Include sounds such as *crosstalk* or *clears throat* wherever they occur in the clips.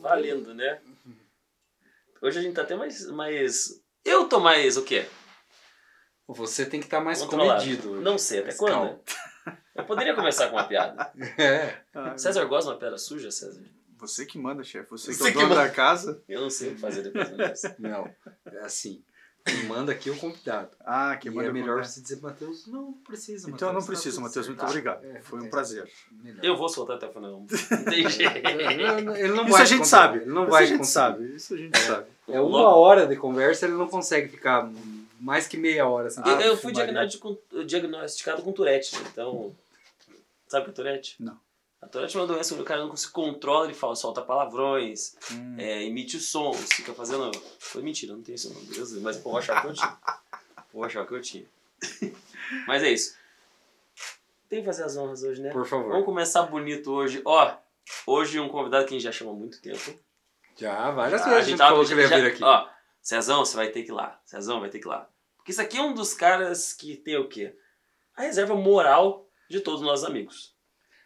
Valendo, né? Hoje a gente tá até mais. mais... Eu tô mais o quê? Você tem que estar mais Controlado. comedido. Não sei, até quando? calmo. *laughs* Eu poderia começar com uma piada. *laughs* É. Ah, César gosta de uma piada suja, César? Você que manda, chefe. Você que Você é o que dono manda. da casa. Eu não sei o que fazer depois dessa. Não, é assim. Quem manda aqui é o convidado. Ah, que e manda é melhor contar. você dizer, Matheus, não precisa, Então não Matheus, tá precisa, Matheus. Muito obrigado. É, Foi um é. prazer. Melhor. Eu vou soltar até o final. Não tem jeito. Ele não Isso vai a gente sabe. Ele não Isso vai a gente sabe. Isso a gente sabe. É uma hora de conversa, ele não consegue ficar mais que meia hora. Assim. Eu, eu fui diagnosticado com, diagnosticado com Tourette, então. Sabe o que é Tourette? Não. A Tourette é uma doença onde o cara não se controla, ele fala, solta palavrões, Hum. é, emite sons, fica fazendo. Foi mentira, não tem isso não, beleza? Mas vou achar que eu tinha. Vou achar que eu tinha. *laughs* Mas é isso. Tem que fazer as honras hoje, né? Por favor. Vamos começar bonito hoje. Ó, hoje um convidado que a gente já chama há muito tempo. Já, várias Já, vezes a gente falou que ele ia vir aqui. Ó, Cezão, você vai ter que ir lá. Cezão vai ter que ir lá. Porque isso aqui é um dos caras que tem o quê? A reserva moral de todos os nossos amigos.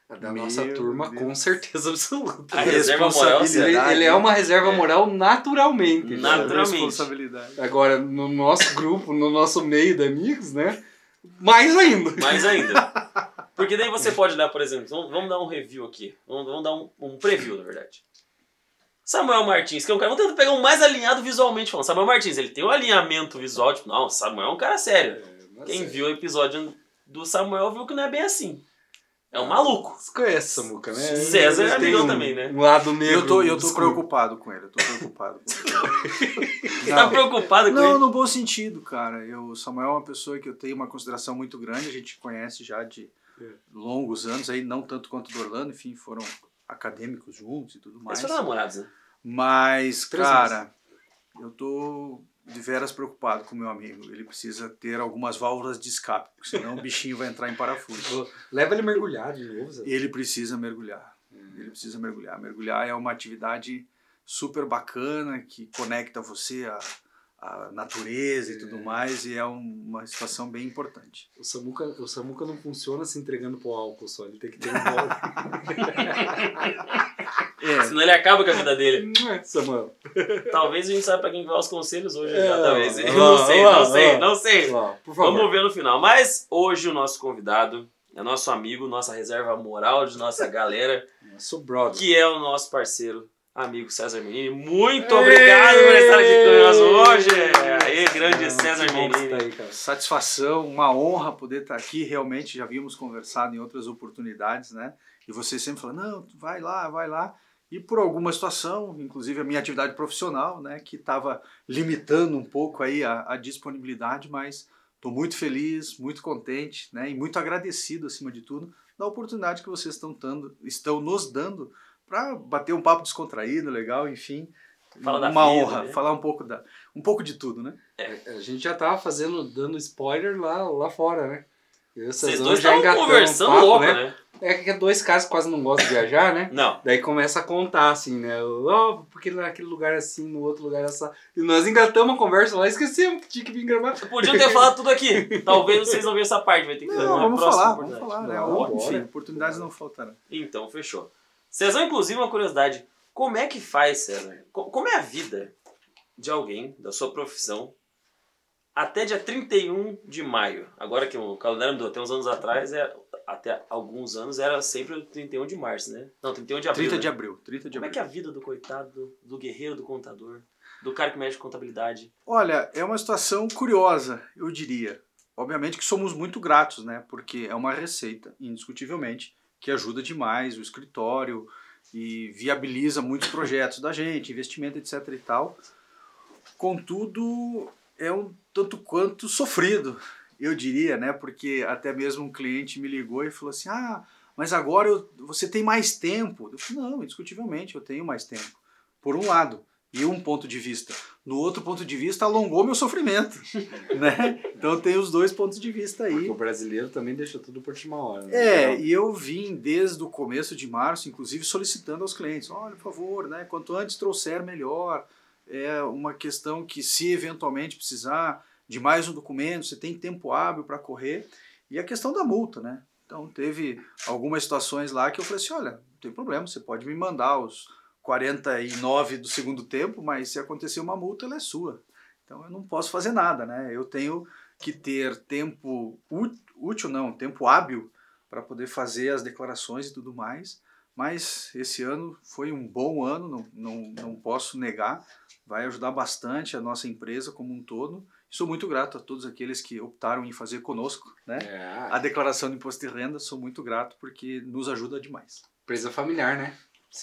Da Meu nossa turma, Deus. com certeza absoluta. A reserva moral, Ele, ele é uma reserva moral naturalmente. Na- cara. Naturalmente. Responsabilidade. Agora, no nosso grupo, no nosso meio de amigos, né? Mais ainda. Mais ainda. *laughs* Porque daí você pode dar, por exemplo, vamos, dar um review aqui. Vamos, vamos dar um, um preview, na verdade. Samuel Martins, que é um cara. Vamos tentar pegar um mais alinhado visualmente falando. Samuel Martins, ele tem um alinhamento visual, tipo, não, Samuel é um cara sério. Quem viu o episódio do Samuel viu que não é bem assim. É um maluco. Você conhece Samuca, né? César é amigão um- também, né? Um lado negro. Eu tô, eu tô preocupado com ele. Eu tô preocupado com ele. Você *laughs* tá preocupado com Não, ele? no bom sentido, cara. Eu, o Samuel é uma pessoa que eu tenho uma consideração muito grande. A gente conhece já de É. longos anos aí, não tanto quanto do Orlando, enfim, foram acadêmicos juntos e tudo mais. Eles foram namorados, né? Mas, Três cara, eu tô de veras preocupado com o meu amigo. Ele precisa ter algumas válvulas de escape, porque senão o bichinho vai entrar em parafuso. Leva ele mergulhar de novo, Zé. Ele precisa mergulhar. Ele precisa mergulhar. Mergulhar é uma atividade super bacana que conecta você à, à natureza e tudo mais, e é um- uma situação bem importante. O Samuca, o Samuca não funciona se entregando pro álcool só. Ele tem que ter um. *laughs* É, Senão ele acaba com a vida dele. Não *laughs* é, Samuel. Talvez a gente saiba pra quem vai os conselhos hoje É, já, talvez. ó, Eu não sei, não sei, não sei. Por favor. Vamos ver no final. Mas hoje o nosso convidado é nosso amigo, nossa reserva moral de nossa galera, Sou brother. que é o nosso parceiro, amigo César Menini. Muito obrigado por estar aqui nós hoje. Aí, grande Não, César Menini. tá aí, cara. satisfação, uma honra poder estar aqui. Realmente já havíamos conversado em outras oportunidades, né? E você sempre fala, não, vai lá, vai lá. E por alguma situação, inclusive a minha atividade profissional, né, que estava limitando um pouco aí a, a disponibilidade, mas estou muito feliz, muito contente, né, e muito agradecido acima de tudo da oportunidade que vocês estão dando, estão nos dando para bater um papo descontraído, legal, enfim. Fala uma vida, honra, né? falar um pouco da, um pouco de tudo, né? A gente já tava fazendo, dando spoiler lá, lá fora, né? Vocês dois já estavam conversando um papo, louco, né? né? É que é dois caras que quase não gostam de viajar, né? Não. Daí começa a contar, assim, né? Ó, porque naquele lugar é assim, no outro lugar é assim. E nós engatamos a conversa lá e esquecemos que tinha que vir gravar. Podiam ter falado tudo aqui. Talvez vocês não vejam essa parte, vai ter que fazer Não, uma vamos próxima falar, vamos falar, né? Não, Enfim, bora. oportunidades não faltarão. Então, fechou. Cezão, inclusive, uma curiosidade. Como é que faz, César? Co- Como é a vida de alguém, da sua profissão, até dia 31 de maio? Agora que o calendário mudou, até uns anos atrás, era, até alguns anos, era sempre o 31 de março, né? Não, 31 de abril. 30 né? de abril, 30 de Como é abril. que é a vida do coitado, do, do guerreiro, do contador, do cara que mexe com contabilidade? Olha, é uma situação curiosa, eu diria. Obviamente que somos muito gratos, né? Porque é uma receita, indiscutivelmente, que ajuda demais o escritório e viabiliza muitos projetos da gente, investimento, etc e tal. Contudo, é um tanto quanto sofrido, eu diria, né? Porque até mesmo um cliente me ligou e falou assim: "Ah, mas agora eu- você tem mais tempo". Eu falei: "Não, indiscutivelmente eu tenho mais tempo". Por um lado, e um ponto de vista. No outro ponto de vista, alongou meu sofrimento, *laughs* né? Então tem os dois pontos de vista Porque aí. o brasileiro também deixa tudo por última hora. Né? É, e eu vim desde o começo de março, inclusive solicitando aos clientes, olha, por favor, né, quanto antes trouxer melhor. É uma questão que se eventualmente precisar de mais um documento, você tem tempo hábil para correr. E a questão da multa, né? Então teve algumas situações lá que eu falei assim, olha, não tem problema, você pode me mandar os, 49 do segundo tempo, mas se acontecer uma multa, ela é sua. Então eu não posso fazer nada, né? Eu tenho que ter tempo útil, não, tempo hábil para poder fazer as declarações e tudo mais. Mas esse ano foi um bom ano, não, não, não posso negar. Vai ajudar bastante a nossa empresa como um todo. Sou muito grato a todos aqueles que optaram em fazer conosco né? É. a declaração de imposto de renda. Sou muito grato porque nos ajuda demais. Empresa familiar, né?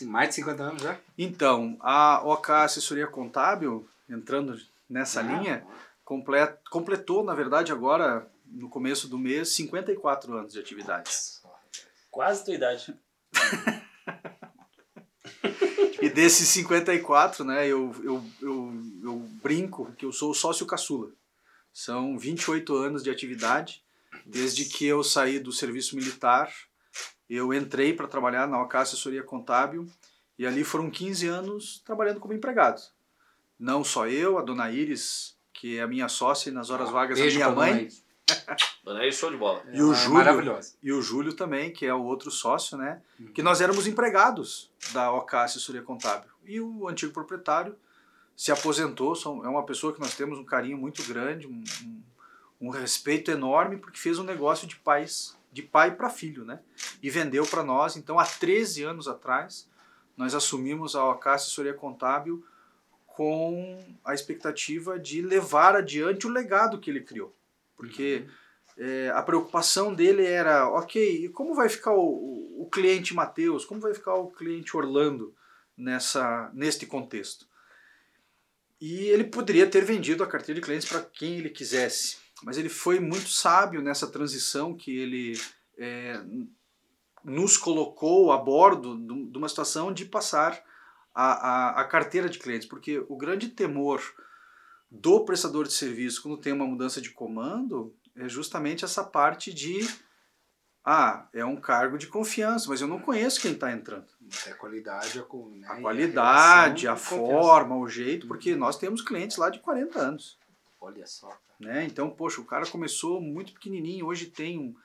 Mais de 50 anos já? Então, a OK Assessoria Contábil, entrando nessa ah, linha, complet, completou, na verdade, agora, no começo do mês, 54 anos de atividades. Quase tua idade. *laughs* desses 54, né, eu, eu, eu, eu brinco que eu sou sócio caçula. São 28 anos de atividade, desde que eu saí do serviço militar, eu entrei para trabalhar na OK Assessoria Contábil e ali foram 15 anos trabalhando como empregado. Não só eu, a dona Iris, que é a minha sócia e nas horas vagas a minha mãe. Dona Show de bola. E o, é Júlio, e o Júlio também, que é o outro sócio, né? Uhum. Que nós éramos empregados da OK Assessoria Contábil. E o antigo proprietário se aposentou, é uma pessoa que nós temos um carinho muito grande, um, um, um respeito enorme, porque fez um negócio de pais de pai para filho, né? E vendeu para nós. Então, há 13 anos atrás, nós assumimos a OK Assessoria Contábil com a expectativa de levar adiante o legado que ele criou. Porque uhum. é, a preocupação dele era, ok, como vai ficar o, o cliente Mateus, como vai ficar o cliente Orlando nessa, neste contexto? E ele poderia ter vendido a carteira de clientes para quem ele quisesse mas ele foi muito sábio nessa transição que ele é, nos colocou a bordo de uma situação de passar a, a, a, carteira de clientes, porque o grande temor do prestador de serviço quando tem uma mudança de comando é justamente essa parte de ah, é um cargo de confiança, mas eu não conheço quem está entrando. É a qualidade, a, né, a qualidade, a, a forma, o jeito, porque nós temos clientes lá de 40 anos. Olha só. Né? Então, poxa, o cara começou muito pequenininho, hoje tem um,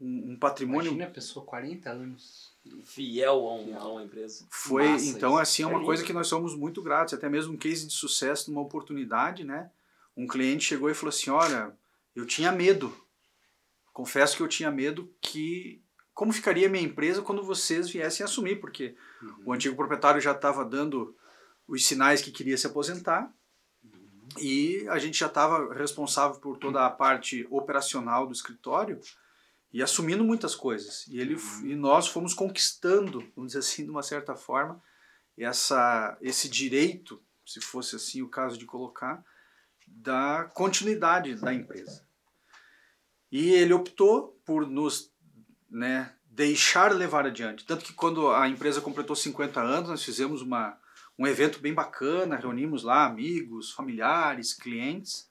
um, um patrimônio. Imagina a pessoa 40 anos. Fiel a, um, a uma empresa. Foi, Massa então, isso. assim, é uma é coisa que nós somos muito gratos, até mesmo um case de sucesso numa oportunidade, né? Um cliente chegou e falou assim: Olha, eu tinha medo. Confesso que eu tinha medo que. Como ficaria a minha empresa quando vocês viessem assumir? Porque uhum. o antigo proprietário já estava dando os sinais que queria se aposentar e a gente já estava responsável por toda a parte operacional do escritório e assumindo muitas coisas. E, ele, uhum. e nós fomos conquistando, vamos dizer assim, de uma certa forma, essa, esse direito, se fosse assim o caso de colocar, da continuidade da empresa. E ele optou por nos né, deixar levar adiante. Tanto que quando a empresa completou 50 anos, nós fizemos uma, um evento bem bacana, reunimos lá amigos, familiares, clientes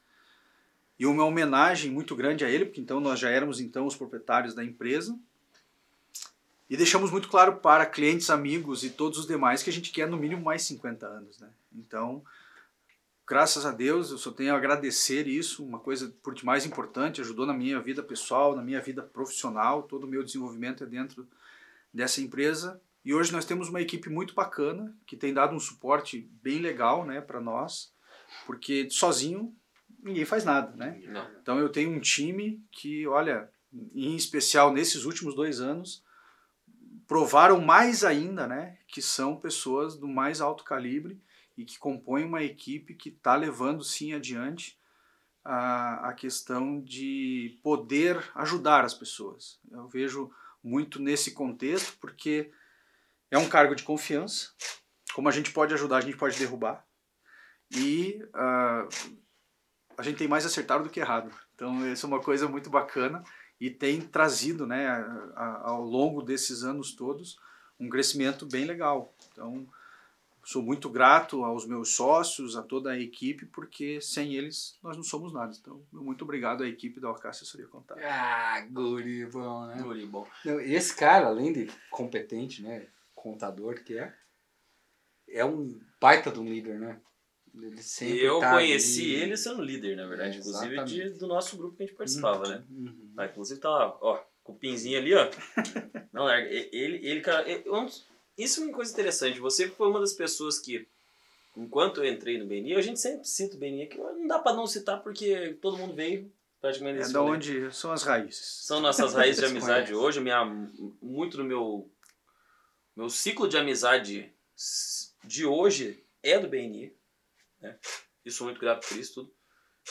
e uma homenagem muito grande a ele, porque então nós já éramos então os proprietários da empresa. E deixamos muito claro para clientes, amigos e todos os demais que a gente quer no mínimo mais 50 anos, né? Então, graças a Deus, eu só tenho a agradecer isso, uma coisa por demais importante, ajudou na minha vida pessoal, na minha vida profissional, todo o meu desenvolvimento é dentro dessa empresa e hoje nós temos uma equipe muito bacana, que tem dado um suporte bem legal né, para nós, porque sozinho ninguém faz nada. Né? Não. Então eu tenho um time que, olha, em especial nesses últimos dois anos, provaram mais ainda né, que são pessoas do mais alto calibre e que compõem uma equipe que está levando sim adiante a, a questão de poder ajudar as pessoas. Eu vejo muito nesse contexto, porque é um cargo de confiança. Como a gente pode ajudar, a gente pode derrubar. E uh, a gente tem mais acertado do que errado. Então, isso é uma coisa muito bacana e tem trazido, né, a, a, ao longo desses anos todos, um crescimento bem legal. Então, sou muito grato aos meus sócios, a toda a equipe, porque sem eles nós não somos nada. Então, muito obrigado à equipe da Orca Assessoria Contábil. Ah, guri bom, né? Guri bom. esse cara, além de competente, né, contador que é, é um baita de um líder, né? Sempre eu tá conheci ali... ele sendo líder, na verdade, é, inclusive de, do nosso grupo que a gente participava, uhum. né? Uhum. Ah, inclusive tá lá, ó, com o pinzinho ali, ó. *laughs* Não larga. Ele, ele, cara, ele, isso é uma coisa interessante. Você foi uma das pessoas que, enquanto eu entrei no BNI, a gente sempre cita o BNI, que não dá pra não citar porque todo mundo veio praticamente É da onde são as raízes. São nossas raízes de *laughs* amizade hoje. Minha, muito do meu, meu ciclo de amizade de hoje é do BNI. Né? Sou muito grato por isso tudo.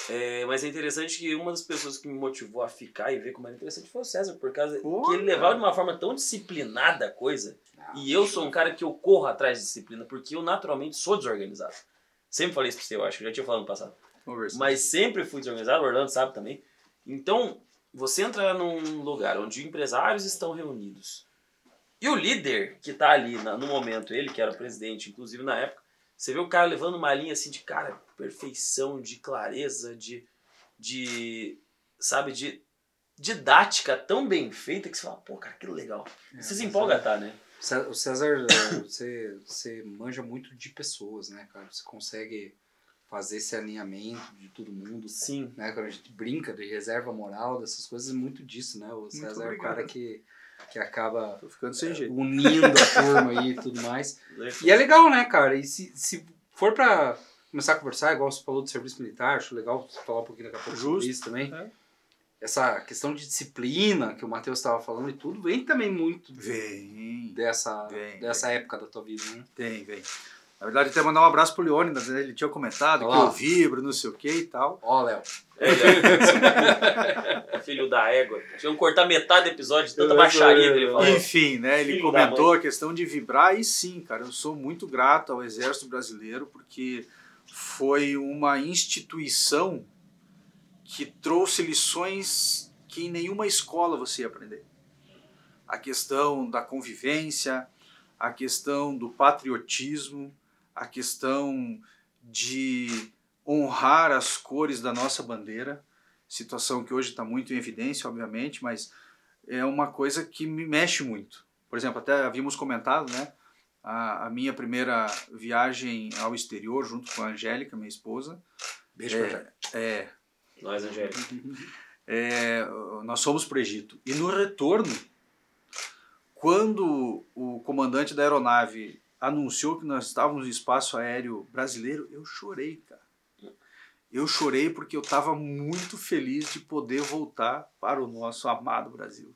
É, mas é interessante que uma das pessoas que me motivou a ficar e ver como era interessante foi o César, por causa Pô, que ele levava de uma forma tão disciplinada a coisa. E eu sou um cara que eu corro atrás de disciplina, porque eu naturalmente sou desorganizado. Sempre falei isso pra você, eu acho, eu já tinha falado no passado. Conversa. Mas sempre fui desorganizado, o Orlando sabe também. Então, você entra num lugar onde empresários estão reunidos. E o líder que tá ali na- no momento, ele que era presidente, inclusive na época, você vê o cara levando uma linha assim de, cara, perfeição, de clareza, de. de. sabe, de didática tão bem feita que você fala, pô, cara, que legal. É, você se empolga, é- tá, né? O César, é, você, você manja muito de pessoas, né, cara? Você consegue fazer esse alinhamento de todo mundo. Sim. Né? Quando a gente brinca de reserva moral, dessas coisas, é muito disso, né? O César é o cara que, que acaba Tô ficando sem jeito. unindo a turma aí e tudo mais. E é legal, né, cara? E se, se for pra começar a conversar, igual você falou do serviço militar, acho legal você falar um pouquinho daqui a pouco sobre isso também. É. Essa questão de disciplina que o Matheus estava falando e tudo, vem também muito Vem, dessa, Vem, dessa época da tua vida, né? vem, vem. Na verdade, até mandar um abraço pro Leônidas, né? Ele tinha comentado Olha que eu vibro, não sei o que e tal. Ó, Léo. É, é. *laughs* Filho da égua. Tinham que cortar metade do episódio de tanta baixaria que ele falou. Enfim, né? Ele Filho comentou a questão de vibrar e sim, cara, eu sou muito grato ao Exército Brasileiro porque foi uma instituição que trouxe lições que em nenhuma escola você ia aprender. A questão da convivência, a questão do patriotismo, a questão de honrar as cores da nossa bandeira, situação que hoje está muito em evidência, obviamente, mas é uma coisa que me mexe muito. Por exemplo, até havíamos comentado, né? A, a minha primeira viagem ao exterior, junto com a Angélica, minha esposa, Beijo É. pra é, Nós, Angélica. *laughs* é, nós fomos para o Egito. E no retorno, quando o comandante da aeronave anunciou que nós estávamos no espaço aéreo brasileiro, eu chorei, cara. Eu chorei porque eu estava muito feliz de poder voltar para o nosso amado Brasil.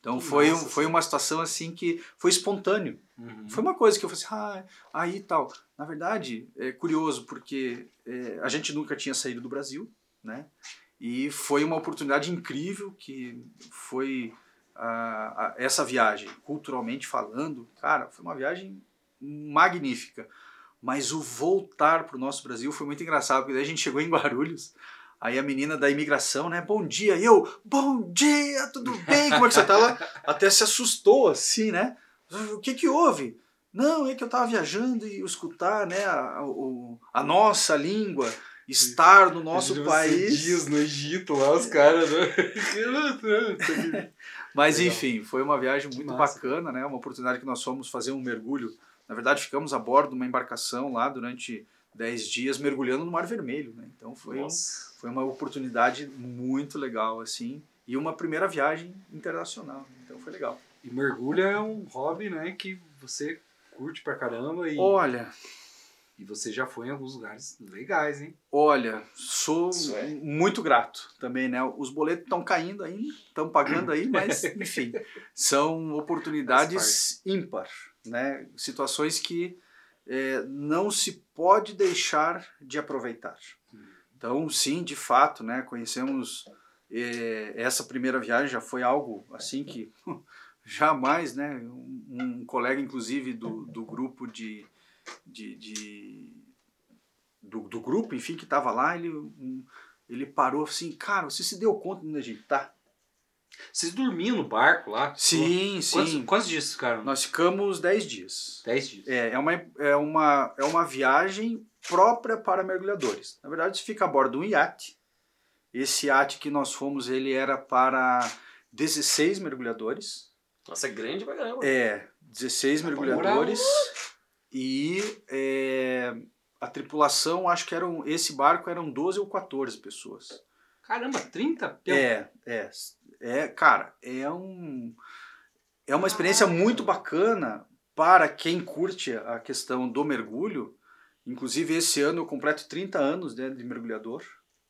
Então foi, um, foi uma situação assim que foi espontâneo. Uhum. Foi uma coisa que eu falei assim, ah, aí tal. Na verdade, é curioso, porque é, a gente nunca tinha saído do Brasil, né? E foi uma oportunidade incrível que foi a- a- essa viagem, culturalmente falando, cara, foi uma viagem magnífica. Mas o voltar para o nosso Brasil foi muito engraçado, porque daí a gente chegou em Guarulhos, aí a menina da imigração, né, bom dia, e eu, bom dia, tudo *laughs* bem, como é que você tá lá? Até se assustou, assim, né? O que que houve? Não, é que eu tava viajando e escutar, né, a, o- a nossa língua, estar no nosso Imagina país. Você dias no Egito lá, os caras, né? *laughs* Mas enfim, foi uma viagem muito Massa. bacana, né? Uma oportunidade que nós fomos fazer um mergulho. Na verdade, ficamos a bordo de uma embarcação lá durante 10 dias mergulhando no Mar Vermelho, né? Então foi, um- foi uma oportunidade muito legal, assim. E uma primeira viagem internacional. Então foi legal. E mergulho é um hobby, né, que você curte pra caramba e, Olha, e você já foi em alguns lugares legais, hein? olha, sou é. muito grato também, né? Os boletos estão caindo ainda, estão pagando aí, mas *laughs* enfim, são oportunidades ímpar, né? Situações que eh, não se pode deixar de aproveitar. Então, sim, de fato, né? Conhecemos eh, essa primeira viagem já foi algo assim que *laughs* jamais, né? Um, um colega, inclusive do, do grupo de, de, de- do, do grupo, enfim, que estava lá, ele ele parou assim, cara, você se deu conta de onde a gente tá? Vocês dormiam no barco lá? Sim, Quantos, sim. quantos dias ficaram? Nós ficamos 10 dias. Dez dias. É, é, uma, é, uma, é uma viagem própria para mergulhadores. Na verdade, você fica a bordo de um iate. Esse iate que nós fomos, ele era para 16 mergulhadores. Nossa, é grande pra caramba. É, 16 mergulhadores. E é, a tripulação, acho que eram. Esse barco eram 12 ou 14 pessoas. Caramba, 30? Pelo- É, é. É, cara, é um. É uma experiência muito bacana para quem curte a questão do mergulho, inclusive esse ano eu completo 30 anos né, de mergulhador,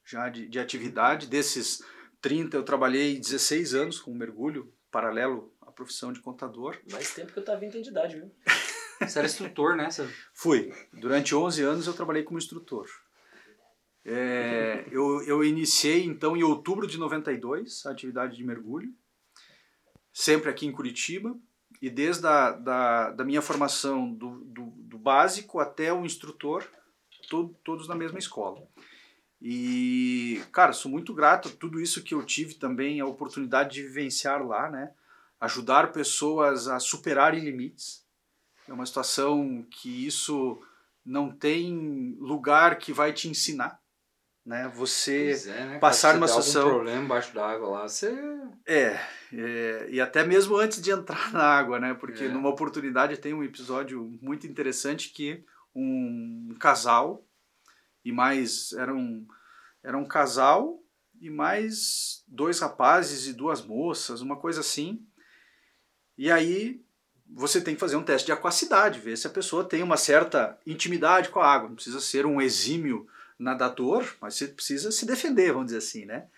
já de, de atividade. Desses 30 eu trabalhei 16 anos com mergulho, paralelo à profissão de contador. Mais tempo que eu tava vindo de idade, viu? *laughs* Você era instrutor, né? Você... Fui. Durante 11 anos eu trabalhei como instrutor. É, eu, eu iniciei então em outubro de 92 a atividade de mergulho, sempre aqui em Curitiba, e desde a da, da minha formação do, do, do básico até o instrutor, todo, todos na mesma escola. E, cara, sou muito grato a tudo isso que eu tive também, a oportunidade de vivenciar lá, né? Ajudar pessoas a superarem limites. É uma situação que isso não tem lugar que vai te ensinar né? Você é, né, passar uma situação algum problema embaixo da água lá, você é, é, e até mesmo antes de entrar na água, né? Porque É. numa oportunidade tem um episódio muito interessante que um casal e mais era um era um casal e mais dois rapazes e duas moças, uma coisa assim. E aí você tem que fazer um teste de aquacidade, ver se a pessoa tem uma certa intimidade com a água. Não precisa ser um exímio nadador, mas você precisa se defender, vamos dizer assim, né?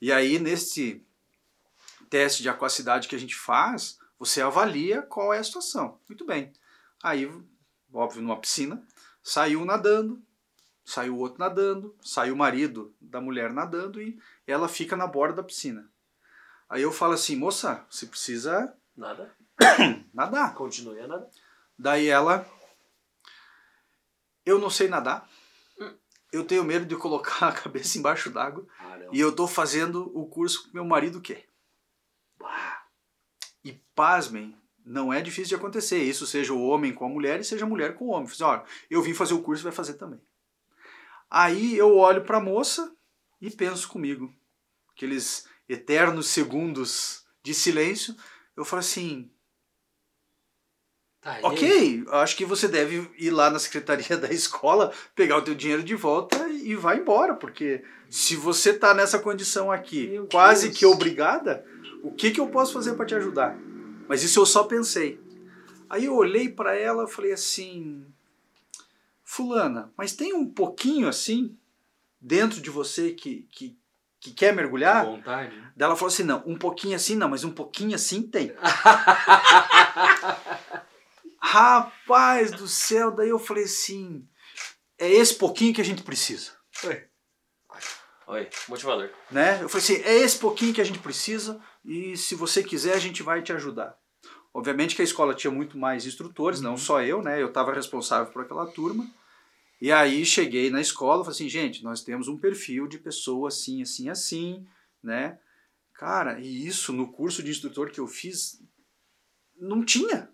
E aí, nesse teste de aquacidade que a gente faz, você avalia qual é a situação. Muito bem. Aí, óbvio, numa piscina, saiu nadando, saiu o outro nadando, saiu o marido da mulher nadando e ela fica na borda da piscina. Aí eu falo assim, moça, você precisa Nada. *coughs* nadar. Continue a nada. Daí ela, eu não sei nadar, eu tenho medo de colocar *laughs* a cabeça embaixo d'água e eu tô fazendo o curso que meu marido quer. E pasmem, não é difícil de acontecer. Isso seja o homem com a mulher e seja a mulher com o homem. Falei, olha, eu vim fazer o curso, vai fazer também. Aí eu olho para a moça e penso comigo, aqueles eternos segundos de silêncio, eu falo assim, Tá. Ok, acho que você deve ir lá na secretaria *laughs* da escola, pegar o teu dinheiro de volta e vai embora, porque se você tá nessa condição aqui, Meu quase Deus. que obrigada, o que que eu posso fazer para te ajudar? Mas isso eu só pensei. Aí eu olhei para ela e falei assim: Fulana, mas tem um pouquinho assim dentro de você que, que, que quer mergulhar? Vontade. Daí ela falou assim: não, um pouquinho assim não, mas um pouquinho assim tem. *laughs* Rapaz do céu, daí eu falei assim: é esse pouquinho que a gente precisa. Oi, motivador. Né? Eu falei assim: é esse pouquinho que a gente precisa e se você quiser a gente vai te ajudar. Obviamente que a escola tinha muito mais instrutores, não só eu, né? Eu estava responsável por aquela turma. E aí cheguei na escola e falei assim, gente, nós temos um perfil de pessoa assim, assim, assim, né? Cara, e isso no curso de instrutor que eu fiz não tinha.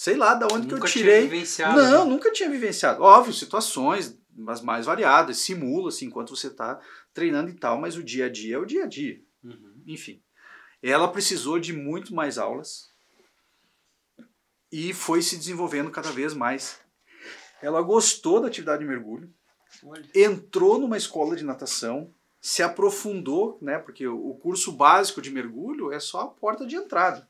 Sei lá da onde que eu Nunca tinha tirei. vivenciado, Não, né? nunca tinha vivenciado. Óbvio, situações, as mais variadas, simula assim, enquanto você está treinando e tal, mas o dia a dia é o dia a dia. Uhum. Enfim. Ela precisou de muito mais aulas e foi se desenvolvendo cada vez mais. Ela gostou da atividade de mergulho, Olha. entrou numa escola de natação, se aprofundou, né? Porque o curso básico de mergulho é só a porta de entrada.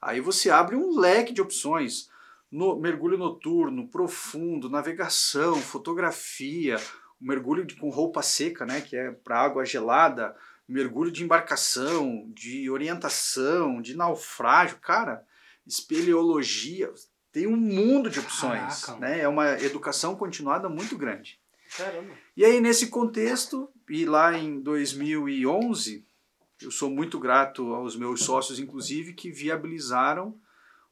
Aí você abre um leque de opções. No, mergulho noturno, profundo, navegação, fotografia, mergulho de- com roupa seca, né? Que é para água gelada, mergulho de embarcação, de orientação, de naufrágio, cara, espeleologia, tem um mundo de opções, Caraca, né? É uma educação continuada muito grande. Caramba. E aí, nesse contexto, e lá em 2011, eu sou muito grato aos meus sócios, inclusive, que viabilizaram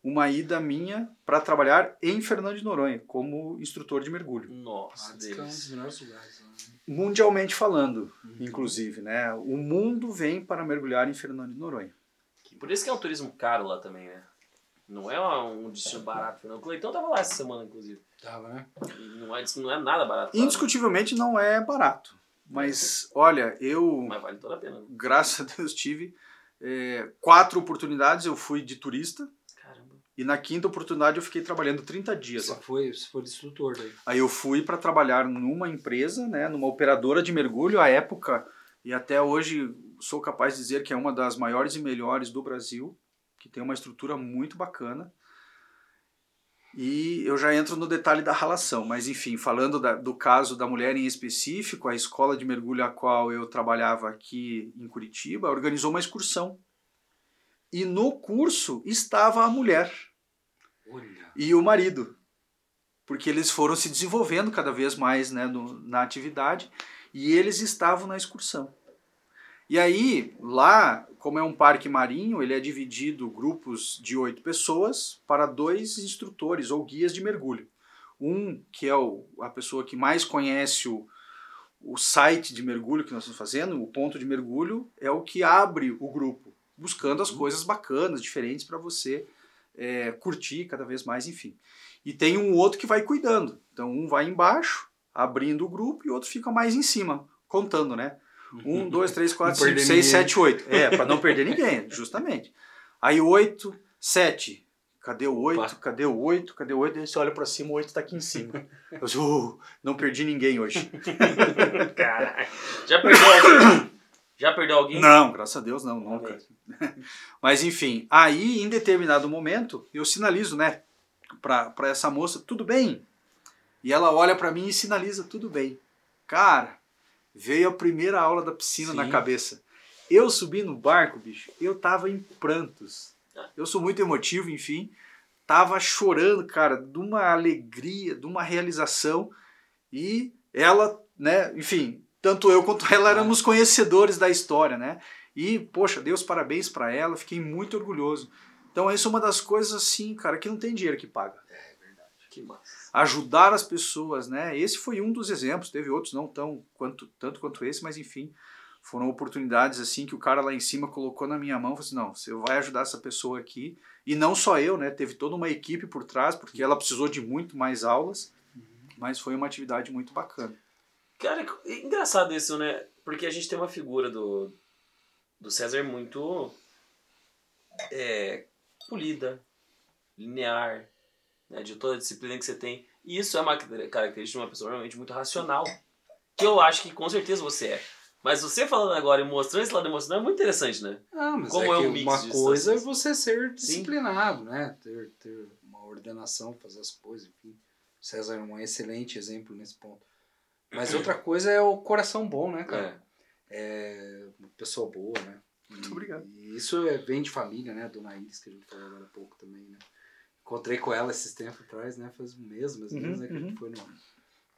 uma ida minha para trabalhar em Fernando de Noronha, como instrutor de mergulho. Nossa, Ah, é um Deus. dos melhores lugares. né? Mundialmente falando, Uhum. inclusive, né? O mundo vem para mergulhar em Fernando de Noronha. Por isso que é um turismo caro lá também, né? Não é um destino barato, não. O Cleitão tava lá essa semana, inclusive. Tava, né? E não é, não é nada barato. Indiscutivelmente não é barato, mas olha, eu Mas vale toda a pena. graças a Deus tive é, quatro oportunidades. Eu fui de turista Caramba. e na quinta oportunidade eu fiquei trabalhando 30 dias Você lá. foi, você foi instrutor daí. Aí eu fui para trabalhar numa empresa, né, numa operadora de mergulho à época e até hoje sou capaz de dizer que é uma das maiores e melhores do Brasil, que tem uma estrutura muito bacana. E eu já entro no detalhe da relação, mas enfim, falando da, do caso da mulher em específico, a escola de mergulho a qual eu trabalhava aqui em Curitiba organizou uma excursão. E no curso estava a mulher Olha. e o marido, porque eles foram se desenvolvendo cada vez mais né, no, na atividade e eles estavam na excursão. E aí, lá, como é um parque marinho, ele é dividido grupos de oito pessoas para dois instrutores ou guias de mergulho. Um, que é o, a pessoa que mais conhece o, o site de mergulho que nós estamos fazendo, o ponto de mergulho, é o que abre o grupo, buscando as coisas bacanas, diferentes para você é, curtir cada vez mais, enfim. E tem um outro que vai cuidando. Então, um vai embaixo, abrindo o grupo, e o outro fica mais em cima, contando, né? Um, dois, três, quatro, Não cinco, perder seis, ninguém. sete, oito. É, para não perder ninguém, *laughs* justamente. Aí oito, sete. Cadê o oito? Pá. Cadê o oito? Cadê o oito? Aí você olha pra cima, o oito tá aqui em cima. Eu digo, "Uh, não perdi ninguém hoje. *laughs* Caraca. Já perdeu alguém? Já perdeu alguém? Não, graças a Deus não, nunca. *laughs* Mas enfim, aí em determinado momento eu sinalizo, né, pra essa moça, tudo bem? E ela olha pra mim e sinaliza, tudo bem. Cara, veio a primeira aula da piscina na Sim. cabeça. Eu subi no barco, bicho, eu tava em prantos. Eu sou muito emotivo, enfim. Tava chorando, cara, de uma alegria, de uma realização. E ela, né, enfim, tanto eu quanto ela éramos conhecedores da história, né? E, poxa, Deus parabéns pra ela, fiquei muito orgulhoso. Então, isso é uma das coisas assim, cara, que não tem dinheiro que paga. Que massa. Ajudar as pessoas, né? Esse foi um dos exemplos, teve outros não tão quanto tanto quanto esse, mas enfim, foram oportunidades assim que o cara lá em cima colocou na minha mão, falou assim: "Não, você vai ajudar essa pessoa aqui". E não só eu, né? Teve toda uma equipe por trás, porque ela precisou de muito mais aulas, mas foi uma atividade muito bacana. Cara, é engraçado isso, né? Porque a gente tem uma figura do, do César muito é, polida, linear, né? de toda a disciplina que você tem. E isso é uma característica de uma pessoa realmente muito racional. Que eu acho que com certeza você é. Mas você falando agora e mostrando esse lado emocional é muito interessante, né? Ah, mas Como é, é que um mix uma coisa é você ser disciplinado, né? Ter, ter uma ordenação, fazer as coisas, enfim. O César é um excelente exemplo nesse ponto. Mas outra *clears throat* coisa é o coração bom, né, cara? É. É uma pessoa boa, né? Muito E- obrigado. E isso é, vem de família, né? Dona Iris, que a gente falou agora há pouco também, né? Encontrei com ela esses tempos atrás, né? Faz um mês, mais ou Uhum, menos, né? Que a uhum. gente foi no,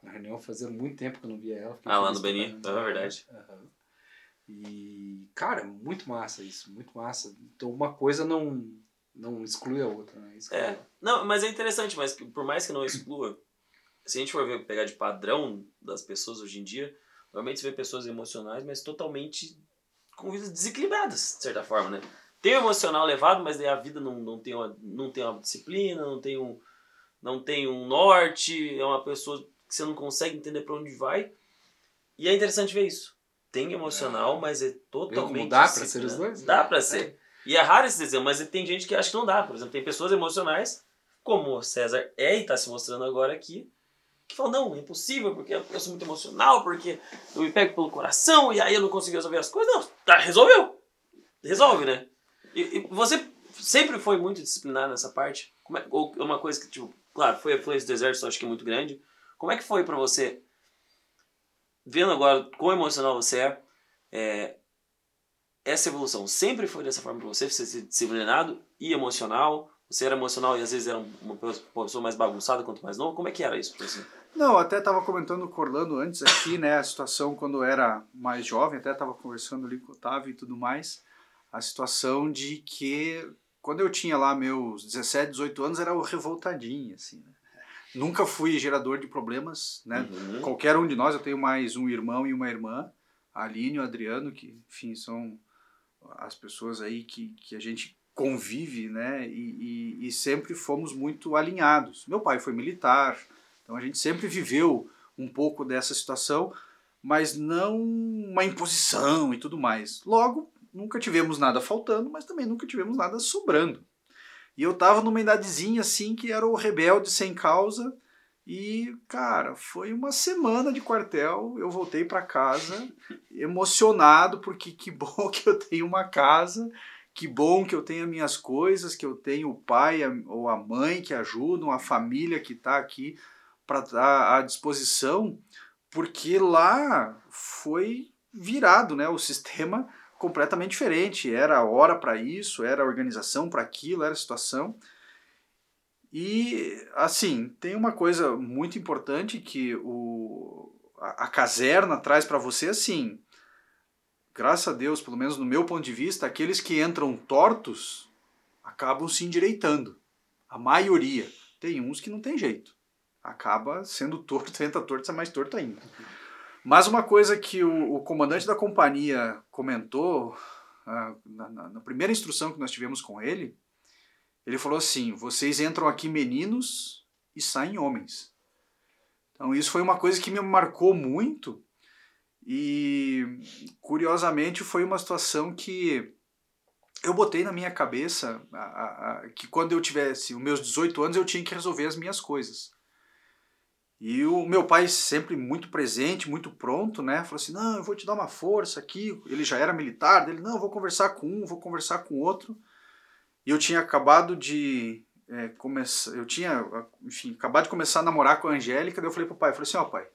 na reunião, fazia muito tempo que eu não via ela. Ah, lá no Beni, é verdade. Aham. E, cara, muito massa isso, muito massa. Então uma coisa não, não exclui a outra, né? Isso que É. Não, mas é interessante, mas por mais que não exclua, se a gente for ver, pegar de padrão das pessoas hoje em dia, normalmente você vê pessoas emocionais, mas totalmente com vidas desequilibradas, de certa forma, né? Tem o emocional elevado, mas a vida não, não, tem, uma, não tem uma disciplina, não tem um, não tem um norte, é uma pessoa que você não consegue entender pra onde vai. E é interessante ver isso. Tem emocional, mas é totalmente. como dá pra ser os dois? Dá É. pra ser. E é raro esse exemplo, mas tem gente que acha que não dá. Por exemplo, tem pessoas emocionais, como o César é e está se mostrando agora aqui, que falam, não, é impossível, porque eu sou muito emocional, porque eu me pego pelo coração e aí eu não consigo resolver as coisas. Não, tá, resolveu. Resolve, né? E, e você sempre foi muito disciplinado nessa parte? Como é, ou uma coisa que, tipo, claro, foi a influência do exército, acho que é muito grande. Como é que foi pra você, vendo agora quão emocional você é, é essa evolução sempre foi dessa forma pra você? Você ser disciplinado e emocional? Você era emocional e às vezes era uma pessoa mais bagunçada quanto mais novo? Como é que era isso pra você? Não, até estava comentando com o Orlando antes aqui, né, a situação quando eu era mais jovem, até estava conversando ali com o Otávio e tudo mais, a situação de que quando eu tinha lá meus 17, 18 anos, era o revoltadinho, assim, né? Nunca fui gerador de problemas, né? Uhum. Qualquer um de nós, eu tenho mais um irmão e uma irmã, a Aline e o Adriano, que, enfim, são as pessoas aí que, que a gente convive, né? E, e, e sempre fomos muito alinhados. Meu pai foi militar, então a gente sempre viveu um pouco dessa situação, mas não uma imposição e tudo mais. Logo, nunca tivemos nada faltando, mas também nunca tivemos nada sobrando. E eu tava numa idadezinha assim que era o rebelde sem causa. E, cara, foi uma semana de quartel. Eu voltei para casa *laughs* emocionado, porque que bom que eu tenho uma casa que bom que eu tenho as minhas coisas, que eu tenho o pai ou a mãe que ajudam, a família que está aqui para estar à disposição, porque lá foi virado né, o *laughs* sistema completamente diferente. Era a hora para isso, era a organização para aquilo, era a situação. E, assim, tem uma coisa muito importante que o, a, a caserna traz para você, assim, graças a Deus, pelo menos no meu ponto de vista, aqueles que entram tortos acabam se endireitando. A maioria. Tem uns que não tem jeito. Acaba sendo torto, *laughs* tenta torto, ser mais torto ainda. Mas uma coisa que o, o comandante da companhia comentou uh, na, na, na primeira instrução que nós tivemos com ele, ele falou assim: vocês entram aqui meninos e saem homens. Então isso foi uma coisa que me marcou muito e curiosamente foi uma situação que eu botei na minha cabeça a, a, a, que quando eu tivesse os meus 18 anos eu tinha que resolver as minhas coisas. E o meu pai sempre muito presente, muito pronto, né? Falou assim: "Não, eu vou te dar uma força aqui". Ele já era militar, ele: "Não, eu vou conversar com um, vou conversar com outro". E eu tinha acabado de é, começar, eu tinha, enfim, acabado de começar a namorar com a Angélica, daí eu falei pro pai, eu falei assim, ó oh, pai,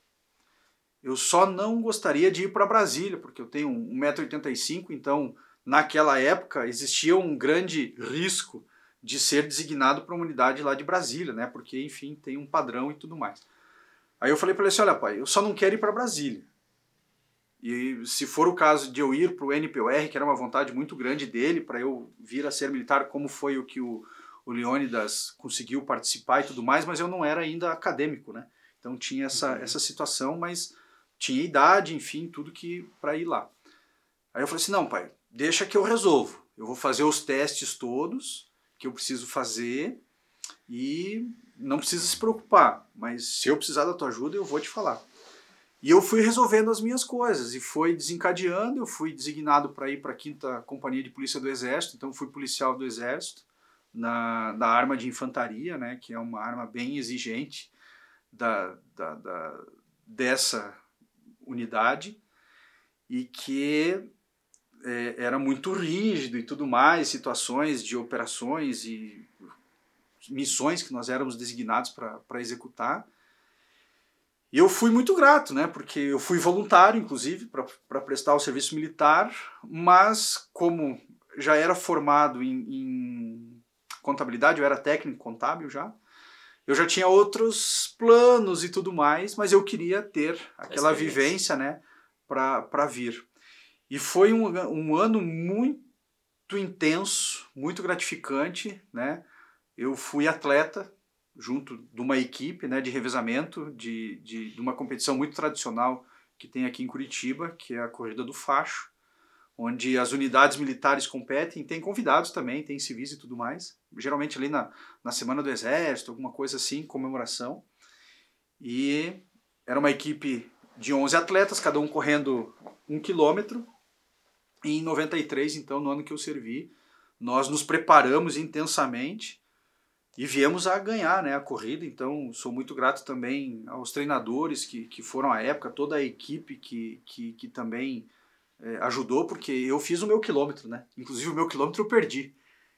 eu só não gostaria de ir para Brasília, porque eu tenho 1,85m, então naquela época existia um grande risco de ser designado para uma unidade lá de Brasília, né? Porque, enfim, tem um padrão e tudo mais. Aí eu falei para ele assim, olha pai, eu só não quero ir para Brasília. E se for o caso de eu ir para o NPOR, que era uma vontade muito grande dele, para eu vir a ser militar, como foi o que o, o Leônidas conseguiu participar e tudo mais, mas eu não era ainda acadêmico, né? Então tinha essa, uhum. essa situação, mas tinha idade, enfim, tudo que para ir lá. Aí eu falei assim: não, pai, deixa que eu resolvo. Eu vou fazer os testes todos que eu preciso fazer e não precisa se preocupar, mas se eu precisar da tua ajuda, eu vou te falar. E eu fui resolvendo as minhas coisas e foi desencadeando. Eu fui designado para ir para a quinta companhia de polícia do Exército, então fui policial do Exército na da arma de infantaria, né, que é uma arma bem exigente da, da, da dessa unidade e que é, era muito rígido e tudo mais, situações de operações e missões que nós éramos designados para executar. E eu fui muito grato, né? Porque eu fui voluntário, inclusive, para prestar o serviço militar, mas como já era formado em, em, contabilidade, eu era técnico contábil já, eu já tinha outros planos e tudo mais, mas eu queria ter aquela vivência, né? Para vir. E foi um, um ano muito intenso, muito gratificante, né? Eu fui atleta, junto de uma equipe né, de revezamento de, de, de, uma competição muito tradicional que tem aqui em Curitiba, que é a Corrida do Facho, onde as unidades militares competem, tem convidados também, tem civis e tudo mais, geralmente ali na, na Semana do Exército, alguma coisa assim, comemoração. E era uma equipe de 11 atletas, cada um correndo um quilômetro. E em 93, então, no ano que eu servi, nós nos preparamos intensamente e viemos a ganhar né, a corrida, então sou muito grato também aos treinadores que, que foram à época, toda a equipe que, que, que também é, ajudou, porque eu fiz o meu quilômetro, né? Inclusive o meu quilômetro eu perdi.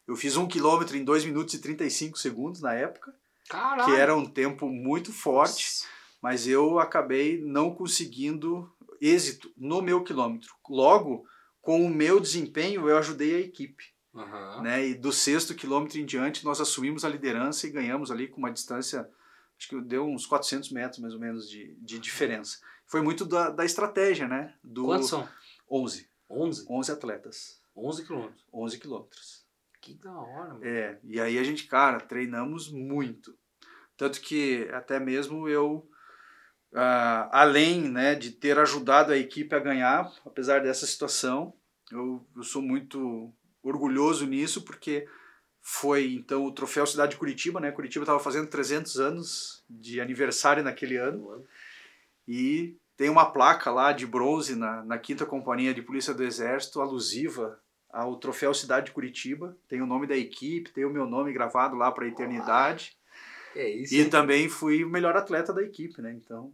Eu fiz um quilômetro em 2 minutos e 35 segundos na época, Caralho. que era um tempo muito forte, Nossa. mas eu acabei não conseguindo êxito no meu quilômetro. Logo, com o meu desempenho, eu ajudei a equipe. Uhum. Né? E do sexto quilômetro em diante, nós assumimos a liderança e ganhamos ali com uma distância, acho que deu uns 400 metros mais ou menos de, de diferença. Foi muito da, da estratégia, né? Do Quantos são? 11. 11? 11 atletas. 11 quilômetros? 11 quilômetros. Que da hora, mano. É, e aí a gente, cara, treinamos muito. Tanto que até mesmo eu, uh, além né, de ter ajudado a equipe a ganhar, apesar dessa situação, eu, eu sou muito orgulhoso nisso, porque foi então o troféu Cidade de Curitiba, né? Curitiba estava fazendo 300 anos de aniversário naquele ano. E tem uma placa lá de bronze na, na quinta companhia de polícia do exército alusiva ao troféu Cidade de Curitiba. Tem o nome da equipe, tem o meu nome gravado lá para a eternidade. É isso. E também fui o melhor atleta da equipe, né? Então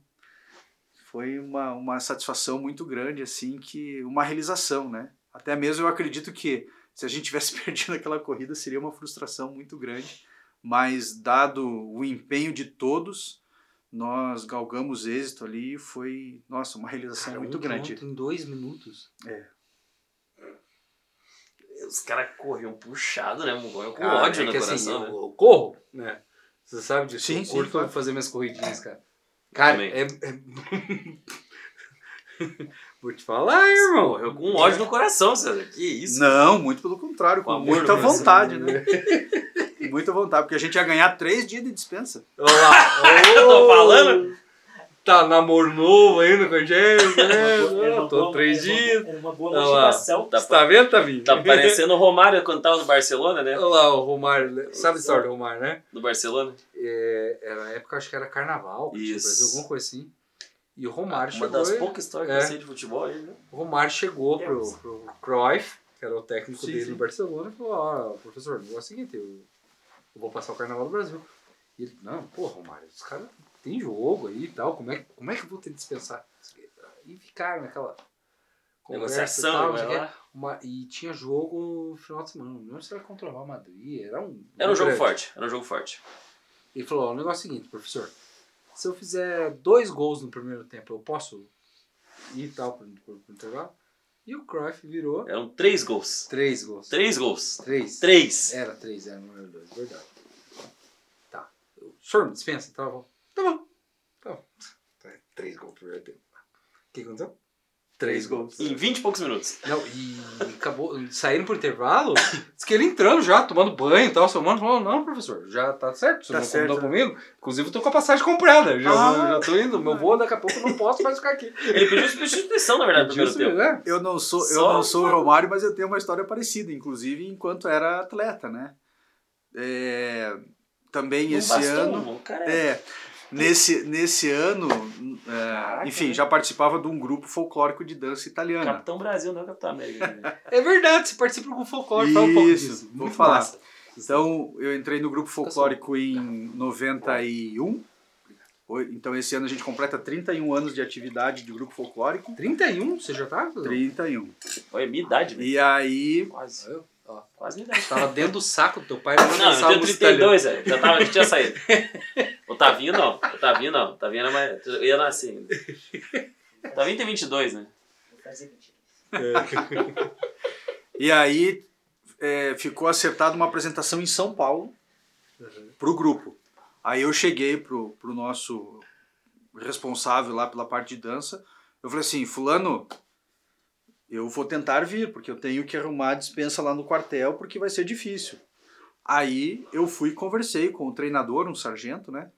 foi uma, uma satisfação muito grande, assim, que uma realização, né? Até mesmo eu acredito que se a gente tivesse *laughs* perdido aquela corrida, seria uma frustração muito grande. Mas, dado o empenho de todos, nós galgamos êxito ali e foi, nossa, uma realização Cara, muito um grande. Em dois minutos. Os caras corriam puxado, né? Corriam com Cara, ódio é no que coração, assim, né? eu, eu corro, né? Você sabe disso. Sim, eu sim, curto claro. fazer minhas corridinhas, cara. Cara, Também. é... é- *laughs* *laughs* Vou te falar, irmão. Correu com ódio no coração, César. Que isso? Não, muito pelo contrário, Com com, muita coração. vontade, né? *laughs* muita vontade, porque a gente ia ganhar três dias de dispensa. Olha lá. *laughs* Eu tô falando? Tá namoro novo ainda com a gente, né? Uma tô boa- três era uma- dias. Era uma boa Olha lá. motivação. Tá, Você tá vendo, Tavinho? tá parecendo o Romário quando tava no Barcelona, né? Olha lá o Romário. né? Sabe a história do Romário, né? No Barcelona. É, era na época, acho que era carnaval, Isso. Brasil, alguma coisa assim. E o Romário Uma chegou. das e- poucas histórias que É. eu sei de futebol aí, né? O Romário chegou pro, pro Cruyff, que era o técnico Sim, dele sim. no Barcelona, e falou: Ó, professor, o negócio é o seguinte, eu, eu vou passar o carnaval do Brasil. E ele, não, pô, Romário, os caras têm jogo aí e tal, como é, que- como é que eu vou ter que dispensar? E ficaram naquela e Negociação, tal, sei lá. Uma- e tinha jogo no final de semana, não lembro se era contra o Real Madrid, era um. Era um jogo grande. forte. Era um jogo forte. Ele falou: ó, o negócio é o seguinte, professor, se eu fizer dois gols no primeiro tempo, eu posso ir e tal pro, pro, pro intervalo? E o Cruyff virou Eram três gols. três gols. Três gols. Três. Três. Era três, era número dois, verdade. Tá. O senhor me dispensa? Tá bom. Tá bom. Tá bom. Três gols no primeiro tempo. O que aconteceu? Três gols. Em 20 e poucos minutos. Não, e acabou. Saíram pro intervalo, diz que ele entrando já, tomando banho e tal, seu mano falou, não, professor, já tá certo, você Tá não certo, combinou comigo. Inclusive eu tô com a passagem comprada. Já, Ah. já tô indo, meu voo daqui a pouco eu não posso mais ficar aqui. Ele pediu substituição, na verdade, no primeiro tempo. né? Eu não sou, eu Só- não sou o Romário, mas eu tenho uma história parecida, inclusive enquanto era atleta, né? É, também Não esse bastou ano. um, cara. É, nesse, nesse ano, é, enfim, já participava de um grupo folclórico de dança italiana. Capitão Brasil, não é Capitão América. né? *laughs* É verdade, você participa do folclore, fala um pouco Isso, disso. vou Muito falar. massa. Então, eu entrei no grupo folclórico em 91. Oi, Então, esse ano a gente completa 31 anos de atividade de grupo folclórico. 31, você já tá? 31. Olha, minha idade, velho. E aí, Quase. Quase minha idade. tava dentro do saco do teu pai. Não, Não, eu tenho 32, velho. Já, tava, já tinha saído. Otavinho não. Otavinho não. Otavinho era mais. Eu ia nascer ainda. Otavinho tem 22, né? Vou fazer mentira. e aí é, ficou acertada uma apresentação em São Paulo para o grupo. Aí eu cheguei pro, pro nosso responsável lá pela parte de dança. Eu falei assim, fulano, eu vou tentar vir, porque eu tenho que arrumar a dispensa lá no quartel, porque vai ser difícil. Aí eu fui e conversei com o treinador, um sargento, né?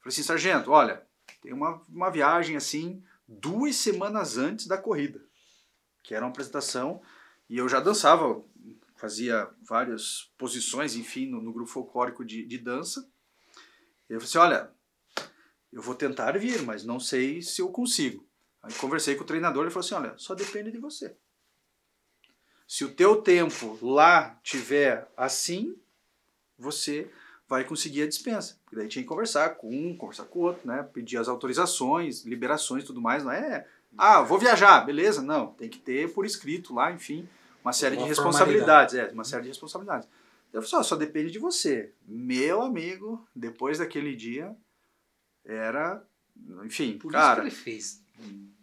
Falei assim, sargento, olha, tem uma, uma viagem assim, duas semanas antes da corrida, que era uma apresentação, e eu já dançava, fazia várias posições, enfim, no, no grupo folclórico de, de dança. E eu falei assim, olha, eu vou tentar vir, mas não sei se eu consigo. Aí conversei com o treinador, ele falou assim, olha, só depende de você. Se o teu tempo lá tiver assim, você vai conseguir a dispensa. Porque daí tinha que conversar com um, conversar com o outro, né? Pedir as autorizações, liberações e tudo mais. Não é, ah, vou viajar, beleza? Não, tem que ter por escrito lá, enfim, uma série Uma de responsabilidades. É, uma série de responsabilidades. Eu falei, só, só depende de você. Meu amigo, depois daquele dia, era, enfim, Por cara... isso que ele fez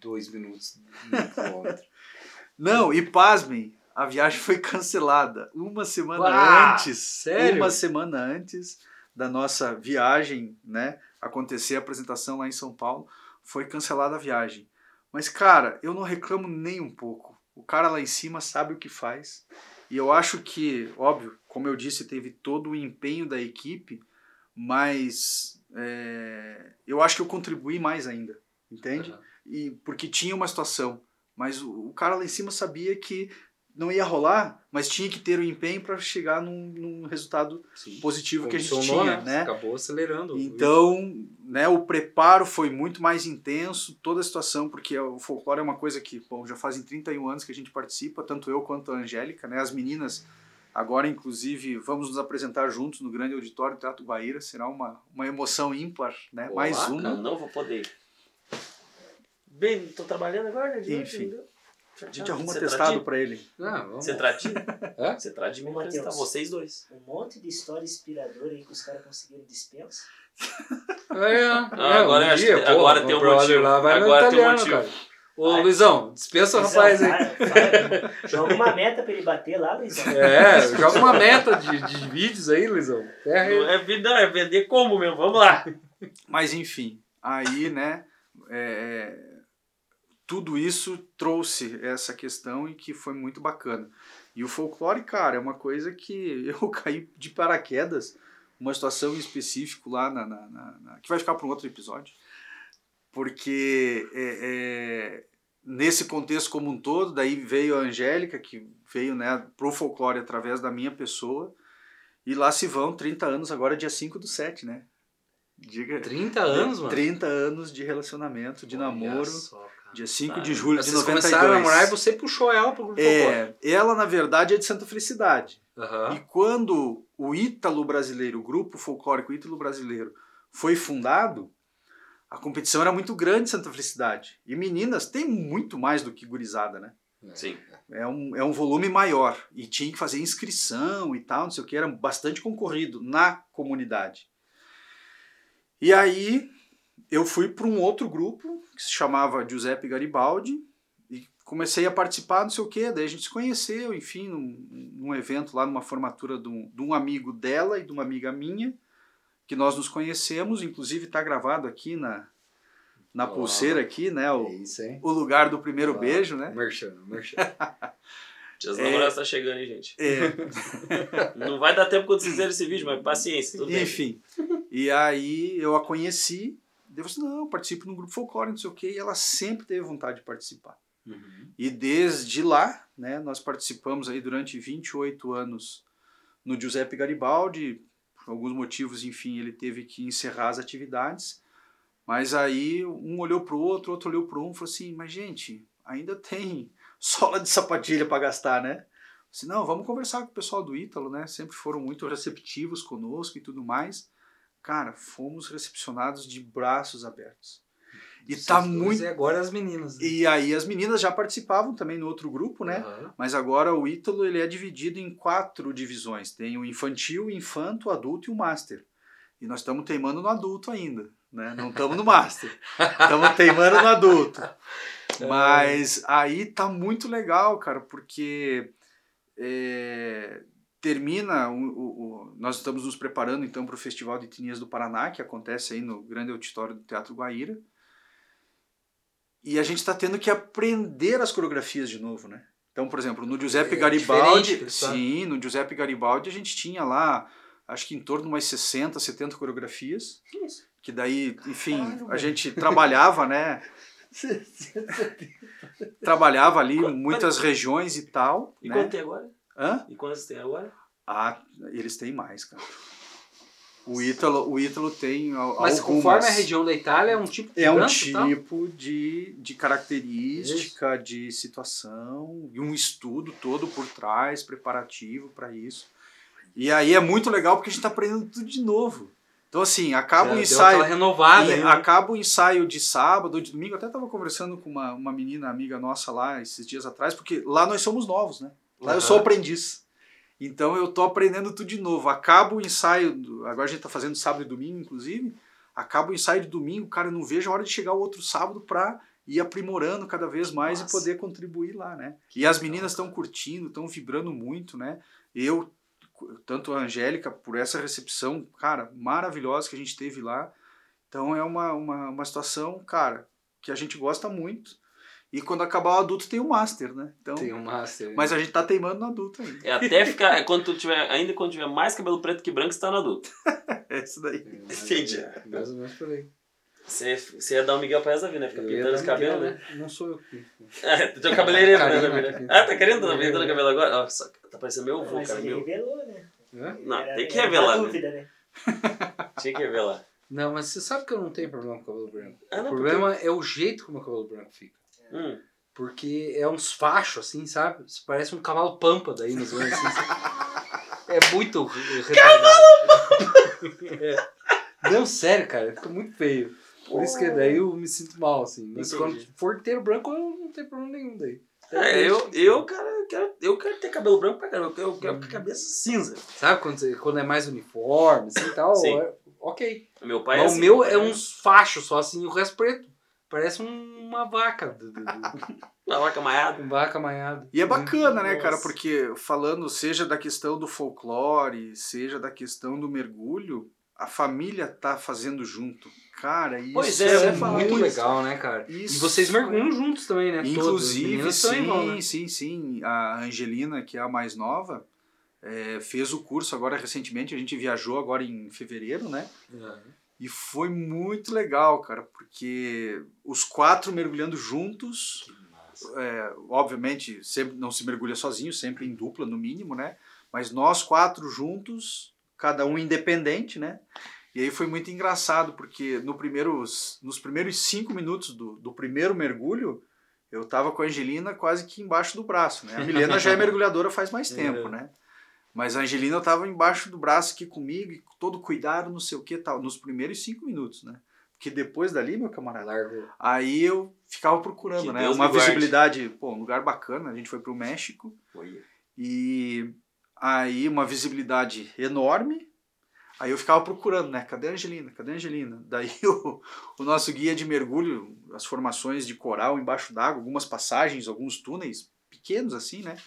dois minutos no quilômetro. *laughs* Não, e pasmem, a viagem foi cancelada uma semana Ah, antes. sério? Uma semana antes da nossa viagem, né? Acontecer a apresentação lá em São Paulo, foi cancelada a viagem. Mas, cara, eu não reclamo nem um pouco. O cara lá em cima sabe o que faz. E eu acho que, óbvio, como eu disse, teve todo o empenho da equipe, mas é, eu acho que eu contribuí mais ainda, entende? Aham. E porque tinha uma situação, mas o, o cara lá em cima sabia que não ia rolar, mas tinha que ter o empenho para chegar num, num resultado Sim. positivo que a gente tinha, né? Acabou acelerando. Então, né, o preparo foi muito mais intenso, toda a situação, porque o folclore é uma coisa que, bom, já fazem 31 anos que a gente participa, tanto eu quanto a Angélica, né, as meninas, agora inclusive vamos nos apresentar juntos no grande auditório Teatro Guaíra, será uma, uma emoção ímpar, né, Olá, mais uma. Não, não vou poder. Bem, tô trabalhando agora, né? de Enfim. entendeu? A gente arruma Você testado trata- pra ele. Não, vamos. Você trata de *laughs* Hã? Você trata de mim pra vocês dois. Um monte de história inspiradora aí que os caras conseguiram dispensa. É, Ah, agora um eu acho dia, que- pô, agora tem um brother motivo. Lá vai Agora tem um italiano, motivo. cara. Ô, Vai. Luizão, dispensa o rapaz aí. joga uma meta pra ele bater lá, Luizão. É, joga uma meta de, de vídeos aí, Luizão. Não é vida, é vender como mesmo. Vamos lá. Mas enfim, aí, né, é, tudo isso trouxe essa questão e que foi muito bacana. E o folclore, cara, é uma coisa que *laughs* eu caí de paraquedas, uma situação em específico lá na, na- na- na- que vai ficar para um outro episódio, porque é, é, nesse contexto como um todo, daí veio a Angélica, que veio né, pro folclore através da minha pessoa, e lá se vão 30 anos, agora dia 5 do 7, né? Diga, 30 anos, mano. 30 anos de relacionamento, de Olha namoro. só. Dia 5 Ah, de julho de Vocês 92. começaram a namorar e você puxou ela pro grupo folclore. É, ela, na verdade, é de Santa Felicidade. Aham. E quando o Ítalo Brasileiro, o grupo folclórico Ítalo Brasileiro, foi fundado, a competição era muito grande em Santa Felicidade. E meninas tem muito mais do que gurizada, né? Sim. É um, é um volume maior. E tinha que fazer inscrição e tal, não sei o que, era bastante concorrido na comunidade. E aí eu fui para um outro grupo que se chamava Giuseppe Garibaldi e comecei a participar, não sei o que, daí a gente se conheceu, enfim, num, num evento lá, numa formatura de um, de um amigo dela e de uma amiga minha, que nós nos conhecemos, inclusive está gravado aqui na, na pulseira aqui, né, É o, isso, hein? o lugar do primeiro Ó, beijo, né? Merchan, merchan. *laughs* Dia É. namoradas tá chegando, hein, gente? É, *laughs* Não vai dar tempo quando vocês fizerem esse vídeo, mas paciência, tudo bem. Enfim. E aí eu a conheci, daí eu falei, assim, não, participo num grupo folclore, não sei o quê, e ela sempre teve vontade de participar. Uhum. E desde lá, né, nós participamos aí durante 28 anos no Giuseppe Garibaldi, por alguns motivos, enfim, ele teve que encerrar as atividades, mas aí um olhou pro outro, outro olhou pro um e falou assim, mas gente, ainda tem *laughs* sola de sapatilha para gastar, né? Assim, não, vamos conversar com o pessoal do Ítalo, né? Sempre foram muito receptivos conosco e tudo mais. Cara, fomos recepcionados de braços abertos. E Vocês tá muito E agora as meninas. né? e aí as meninas já participavam também no outro grupo, né? Aham. Mas agora o Ítalo ele é dividido em quatro divisões. Tem o infantil, o infanto, o adulto e o master. E nós estamos teimando no adulto ainda, né? Não estamos no *laughs* master. Estamos teimando no adulto. *laughs* Mas aí tá muito legal, cara, porque é, termina o, o- o- nós estamos nos preparando então para o Festival de Etnias do Paraná, que acontece aí no grande auditório do Teatro Guaíra. E a gente está tendo que aprender as coreografias de novo, né? Então, por exemplo, no Giuseppe É Garibaldi, sim, no Giuseppe Garibaldi a gente tinha lá, acho que em torno de umas 60, 70 coreografias, isso? que daí, enfim, a gente trabalhava, né? *laughs* Trabalhava ali Qual- muitas regiões e tal, E né? quanto tem agora? Hã? E quantos tem agora? Ah, eles têm mais, cara. O Ítalo, o Ítalo tem al- Mas algumas. conforme a região da Itália, é um tipo de É um tipo de, de característica, de situação, e um estudo todo por trás, preparativo para isso. E aí é muito legal porque a gente está aprendendo tudo de novo. Então, assim, acaba Já o ensaio. renovada. E né? acaba o ensaio de sábado, de domingo. Eu até estava conversando com uma, uma menina amiga nossa lá esses dias atrás, porque lá nós somos novos, né? Lá eu Aham. sou aprendiz. Então eu tô aprendendo tudo de novo. Acaba o ensaio, do- agora a gente tá fazendo sábado e domingo, inclusive. Acaba o ensaio de domingo, cara, eu não vejo a hora de chegar o outro sábado para ir aprimorando cada vez mais Nossa. e poder contribuir lá, né? E as meninas estão curtindo, estão vibrando muito, né? Eu, tanto a Angélica, por essa recepção, cara, maravilhosa que a gente teve lá. Então é uma, uma, uma situação, cara, que a gente gosta muito. E quando acabar o adulto tem o master, né? Então, Tem um master. mas a gente tá teimando no adulto ainda. É até ficar. quando tu tiver, ainda quando tiver mais cabelo preto que branco, você tá no adulto. *laughs* É isso daí. É, mais- Entendi. Mais ou menos por aí. Você, você ia dar um Miguel pra essa vida, né? Ia pintando dar esse cabelo, Miguel, né? Não sou eu que. *laughs* É, tu é cabeleireiro, né? Né? Ah, tá querendo dar pintando o cabelo agora? Nossa, tá parecendo meu avô, Mas cara. ele Meu. revelou, né? Hã? Não, Era- tem que revelar, né? dúvida, né? *laughs* Tinha que revelar. Não, mas você sabe que eu não tenho problema com cabelo branco. Ah, não, o problema é o jeito como o cabelo branco fica. Hum. Porque é uns fachos, assim, sabe? Parece um cavalo pampa daí nos olhos, assim. É muito retardado. *laughs* é. Não, sério, cara. Fica muito feio. Por isso que daí eu me sinto mal, assim. Mas Entendi. quando for inteiro branco, eu não tenho problema nenhum daí. É, eu, eu, cara, eu quero, eu quero ter cabelo branco pra caramba. Eu quero, com a cabeça cinza. Sabe quando, você- quando é mais uniforme, assim e tal? Sim. é- ok. Meu pai Mas assim, o meu pai é uns fachos só assim, o resto preto. Parece um- uma vaca. *laughs* Uma vaca maiada. uma vaca amanhada. E é bacana, né, cara? Nossa. Porque falando seja da questão do folclore, seja da questão do mergulho, a família tá fazendo junto. Cara, isso Pois é, é falar muito isso. legal, né, cara? Isso e vocês é- mergulham juntos também, né? Inclusive, sim, vão, né? sim, sim. A Angelina, que é a mais nova, é, fez o curso agora recentemente. A gente viajou agora em fevereiro, né? E foi muito legal, cara, porque os quatro mergulhando juntos, é, obviamente, sempre não se mergulha sozinho, sempre em dupla no mínimo, né? Mas nós quatro juntos, cada um independente, né? E aí foi muito engraçado, porque no primeiros, nos primeiros cinco minutos do, do primeiro mergulho, eu tava com a Angelina quase que embaixo do braço, né? A Milena já é mergulhadora faz mais *laughs* tempo, É. né? Mas a Angelina eu tava embaixo do braço aqui comigo, e todo cuidado, não sei o que tal, nos primeiros cinco minutos, né? Porque depois dali, meu camarada, Largo. aí eu ficava procurando, Que né? Deus Uma guarde. visibilidade, pô, um lugar bacana, a gente foi pro México, e aí uma visibilidade enorme. Aí eu ficava procurando, né? Cadê a Angelina? Cadê a Angelina? Daí *laughs* o, o nosso guia de mergulho, as formações de coral embaixo d'água, algumas passagens, alguns túneis pequenos assim, né?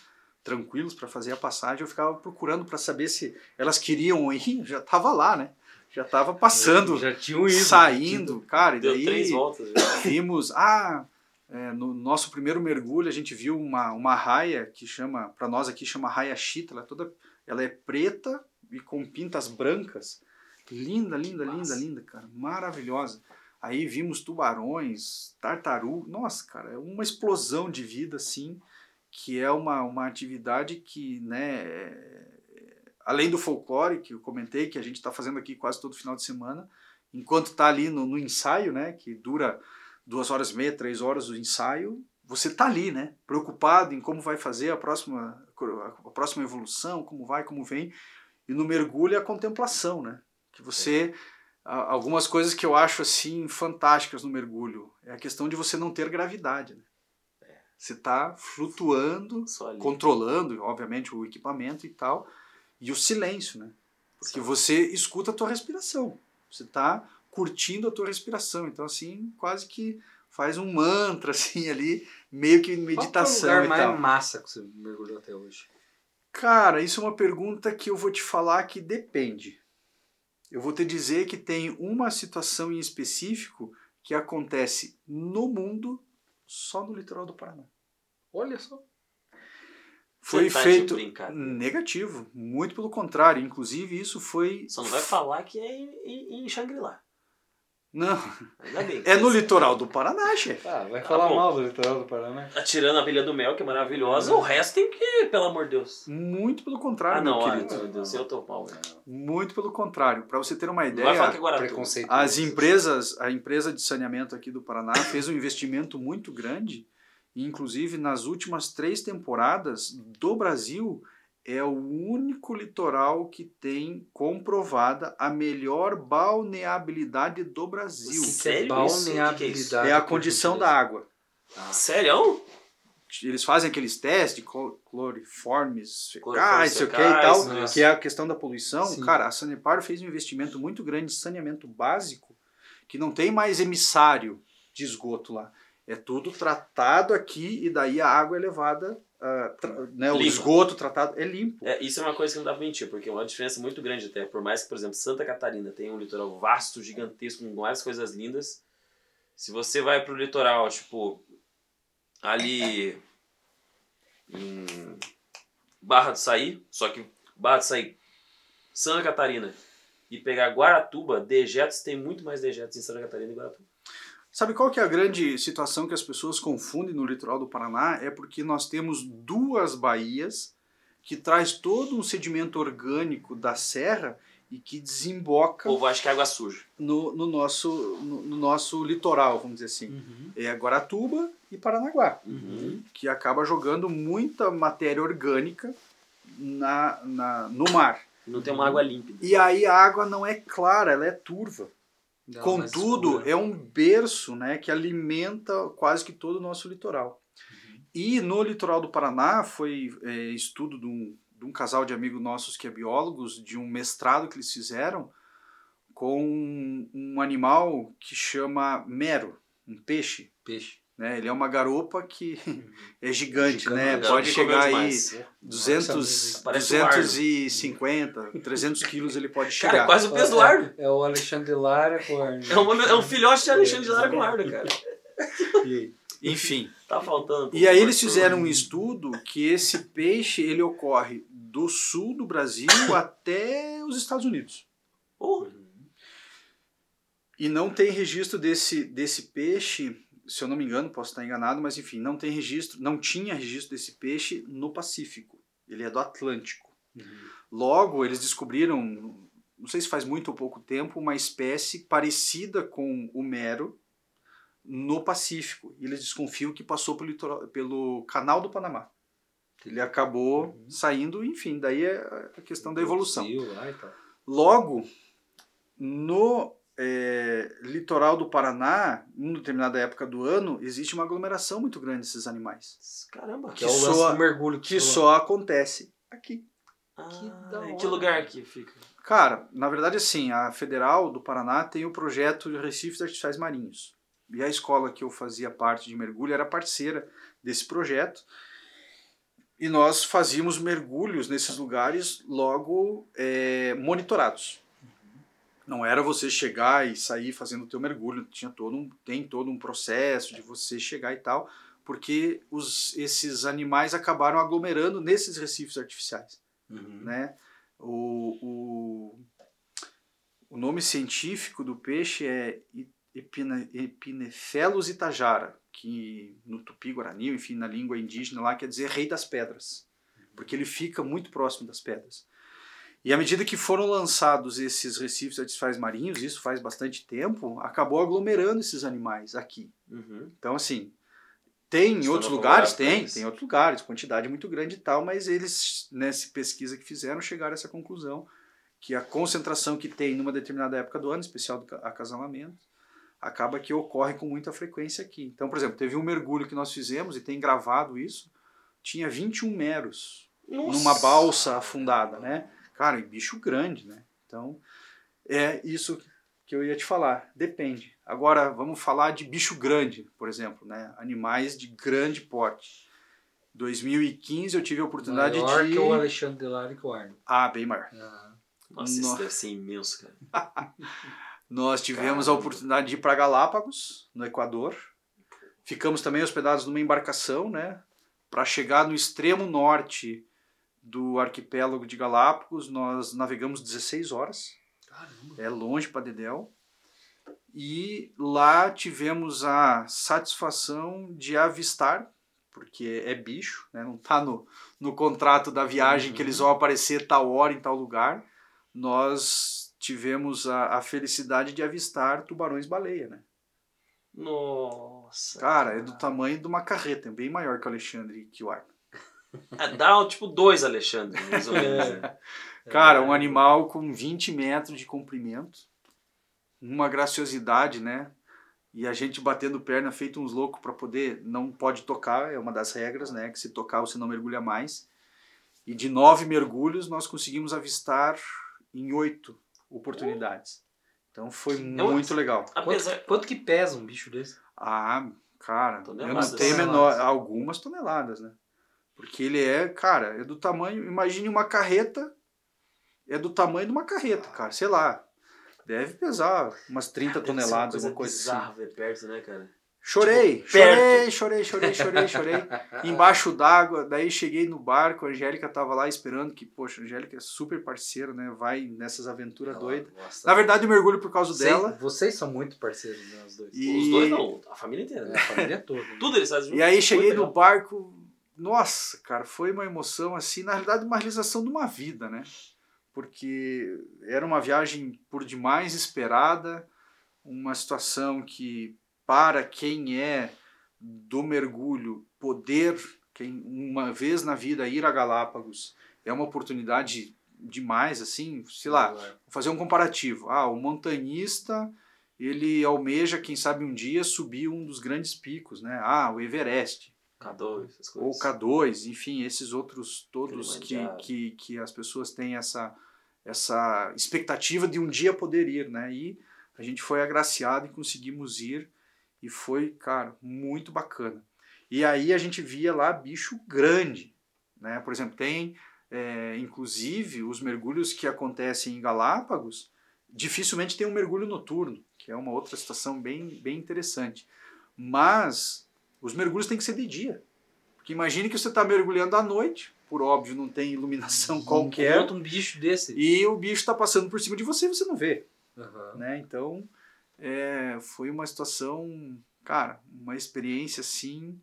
Tranquilos para fazer a passagem. Eu ficava procurando para saber se elas queriam ir. *laughs* Já tava lá, né? Já tava passando, Já tinham isso. saindo, cara. E daí três voltas. já. *coughs* vimos, ah, é, no nosso primeiro mergulho a gente viu uma, uma raia que chama, para nós aqui chama raia chita, ela é toda, ela é preta e com pintas brancas, linda, linda, linda, linda, cara, maravilhosa. Aí vimos tubarões, tartaruga, nossa, cara, é uma explosão de vida assim, que é uma, uma atividade que, né, é- além do folclore que eu comentei, que a gente está fazendo aqui quase todo final de semana, enquanto está ali no, no ensaio, né, que dura duas horas e meia, três horas o ensaio, você tá ali, né, preocupado em como vai fazer a próxima, a próxima evolução, como vai, como vem, e no mergulho é a contemplação, né, que você a- algumas coisas que eu acho assim fantásticas no mergulho é a questão de você não ter gravidade, né? Você tá flutuando controlando, obviamente, o equipamento e tal, e o silêncio, né? Porque você escuta a tua respiração. Você tá curtindo a tua respiração. Então, assim, quase que faz um mantra, *laughs* assim, ali, meio que meditação Qual é o lugar tal. mais massa que você mergulhou até hoje? Cara, isso é uma pergunta que eu vou te falar que depende. Eu vou te dizer que tem uma situação em específico que acontece no mundo só no litoral do Paraná. Olha só. Foi tá feito negativo, muito pelo contrário. Inclusive, isso foi. Só não vai falar que é em, em, em Shangri-La. Não, bem. é no litoral do Paraná, chefe. Ah, vai Tá falar mal do litoral do Paraná. Tá tirando a Ilha do Mel, que é maravilhosa, o resto tem que, pelo amor de Deus. Muito pelo contrário, Ah, não, meu querido. meu Deus, eu tô mal. velho. Muito pelo contrário. Para você ter uma Não vai falar ideia, Preconceito. as empresas, a empresa de saneamento aqui do Paraná *coughs* fez um investimento muito grande. E, inclusive, nas últimas três temporadas do Brasil, é o único litoral que tem comprovada a melhor balneabilidade do Brasil. É Sério é balneabilidade? É a condição da água. Sério? eles fazem aqueles testes de clo- cloriformes fecais, sei o que e tal, né? que é a questão da poluição. Sim. Cara, a Sanepar fez um investimento muito grande de saneamento básico, que não tem mais emissário de esgoto lá. É tudo tratado aqui e daí a água é levada, tra- né, o esgoto tratado é limpo. É, isso é uma coisa que não dá pra mentir, porque é uma diferença muito grande até. Por mais que, por exemplo, Santa Catarina tenha um litoral vasto, gigantesco, com várias coisas lindas. Se você vai pro litoral, tipo, ali em Barra do Saí, só que Barra do Saí, Santa Catarina, e pegar Guaratuba, dejetos, tem muito mais dejetos em Santa Catarina e Guaratuba. Sabe qual que é a grande situação que as pessoas confundem no litoral do Paraná? É porque nós temos duas baías que traz todo um sedimento orgânico da serra e que desemboca O povo acha que é água suja. no, no nosso, no, no nosso litoral, vamos dizer assim. Uhum. É Guaratuba e Paranaguá, Uhum. que acaba jogando muita matéria orgânica na, na, no mar. Não tem uma água límpida. E aí a água não é clara, ela é turva. Dá Contudo, é um berço né, que alimenta quase que todo o nosso litoral. E no litoral do Paraná foi é, estudo de um, de um casal de amigos nossos que é biólogos, de um mestrado que eles fizeram com um animal que chama mero, um peixe. Peixe. Né? Ele é uma garopa que *laughs* é gigante, Gigante, né? garopa Pode chegar aí demais. 200, Parece um ardo. 250, 300 quilos ele pode Cara, chegar. é quase o peso do Ardo. É o Alexandre Lara com a... É um, é um filhote de Alexandre de Lara com Ardo, cara. E- Enfim. Tá faltando. E aí eles fizeram um estudo que esse peixe ele ocorre do sul do Brasil *coughs* até os Estados Unidos. Oh, E não tem registro desse, desse peixe, se eu não me engano, posso estar enganado, mas enfim, não tem registro, não tinha registro desse peixe no Pacífico. Ele é do Atlântico. Logo, eles descobriram, não sei se faz muito ou pouco tempo, uma espécie parecida com o mero no Pacífico. E eles desconfiam que passou pelo, litoral- pelo canal do Panamá. Ele acabou saindo, enfim, daí é a questão da evolução. Logo, no eh, litoral do Paraná, em determinada época do ano, existe uma aglomeração muito grande desses animais. caramba. Que é o Que lance soa- do mergulho Que só acontece aqui. Ah, Que que lugar que fica? Cara, na verdade, assim, a Federal do Paraná tem o projeto de Recifes Artificiais Marinhos. E a escola que eu fazia parte de mergulho era parceira desse projeto. E nós fazíamos mergulhos nesses lugares logo eh, monitorados. Não era você chegar e sair fazendo o teu mergulho, tinha todo um, tem todo um processo de você chegar e tal, porque os, esses animais acabaram aglomerando nesses recifes artificiais Uhum. né? O, o, o nome científico do peixe é Epine, itajara, que no tupi-guarani, enfim, na língua indígena lá, quer dizer rei das pedras, porque ele fica muito próximo das pedras. E à medida que foram lançados esses recifes artificiais marinhos, isso faz bastante tempo, acabou aglomerando esses animais aqui. Uhum. Então, assim, tem em outros lugares? Tem, isso. tem em outros lugares, quantidade muito grande e tal, mas eles, nessa pesquisa que fizeram, chegaram a essa conclusão, que a concentração que tem numa determinada época do ano, especial do ca- acasalamento, acaba que ocorre com muita frequência aqui. Então, por exemplo, teve um mergulho que nós fizemos, e tem gravado isso, tinha 21 meros Nossa. numa balsa afundada, né? Cara, e bicho grande, né? Então, é isso que eu ia te falar. Depende. Agora, vamos falar de bicho grande, por exemplo, né? Animais de grande porte. 2015 eu tive a oportunidade Maior de... que o Alexandre Lara e o Arno. Ah, bem maior. Ah, Nossa, isso deve ser imenso, cara. *laughs* Nós tivemos Caramba. a oportunidade de ir para Galápagos, no Equador. Ficamos também hospedados numa embarcação, né? Para chegar no extremo norte do arquipélago de Galápagos, nós navegamos 16 horas. caramba. É longe para Dedéu. E lá tivemos a satisfação de avistar, porque é bicho, né? não está no, no contrato da viagem que eles vão aparecer tal hora em tal lugar. Nós tivemos a, a felicidade de avistar tubarões-baleia, né? Nossa. Cara, é do tamanho de uma carreta, é bem maior que o Alexandre que o Arno. É, dá tipo dois Alexandre, mais ou menos. né? Cara, um animal com 20 metros de comprimento, uma graciosidade, né? E a gente batendo perna feito uns loucos para poder, não pode tocar, é uma das regras, né? Que se tocar você não mergulha mais. E de nove mergulhos nós conseguimos avistar em oito oportunidades. Então foi um- muito legal. Apesar. Quanto, quanto que pesa um bicho desse? Ah, cara, eu Toneladas. não tenho Toneladas. menor, algumas toneladas, né? Porque ele é, cara, é do tamanho, imagine uma carreta, é do tamanho de uma carreta, cara, sei lá. Deve pesar umas 30 Deve ser uma toneladas, coisa alguma coisa bizarra assim. ver perto, né, cara? Chorei, Tipo, chorei, chorei, chorei, chorei, chorei. Embaixo d'água, daí cheguei no barco, a Angélica tava lá esperando, que, poxa, a Angélica é super parceira, né? Vai nessas aventuras doidas. Nossa. Na verdade, eu mergulho por causa Vocês- dela. Vocês são muito parceiros, né, os dois. E- Os dois não, a família inteira, né? a família toda. né? *laughs* Tudo eles fazem E aí cheguei no barco, nossa, cara, foi uma emoção assim, na realidade uma realização de uma vida, né? Porque era uma viagem por demais esperada, uma situação que para quem é do mergulho poder, quem uma vez na vida ir a Galápagos é uma oportunidade demais assim, sei lá, Vou fazer um comparativo. Ah, o montanhista, ele almeja, quem sabe um dia, subir um dos grandes picos, né? Ah, o Everest. K2, essas ou coisas. K2, enfim, esses outros todos que, que, que as pessoas têm essa, essa expectativa de um dia poder ir, né? E a gente foi agraciado e conseguimos ir e foi, cara, muito bacana. E aí a gente via lá bicho grande, né? Por exemplo, tem, é, inclusive, os mergulhos que acontecem em Galápagos, dificilmente tem um mergulho noturno, que é uma outra situação bem, bem interessante. Mas os mergulhos têm que ser de dia. Porque imagine que você está mergulhando à noite, por óbvio não tem iluminação qualquer, um bicho desse. e o bicho está passando por cima de você e você não vê. Aham. Né? Então é, foi uma situação, cara, uma experiência assim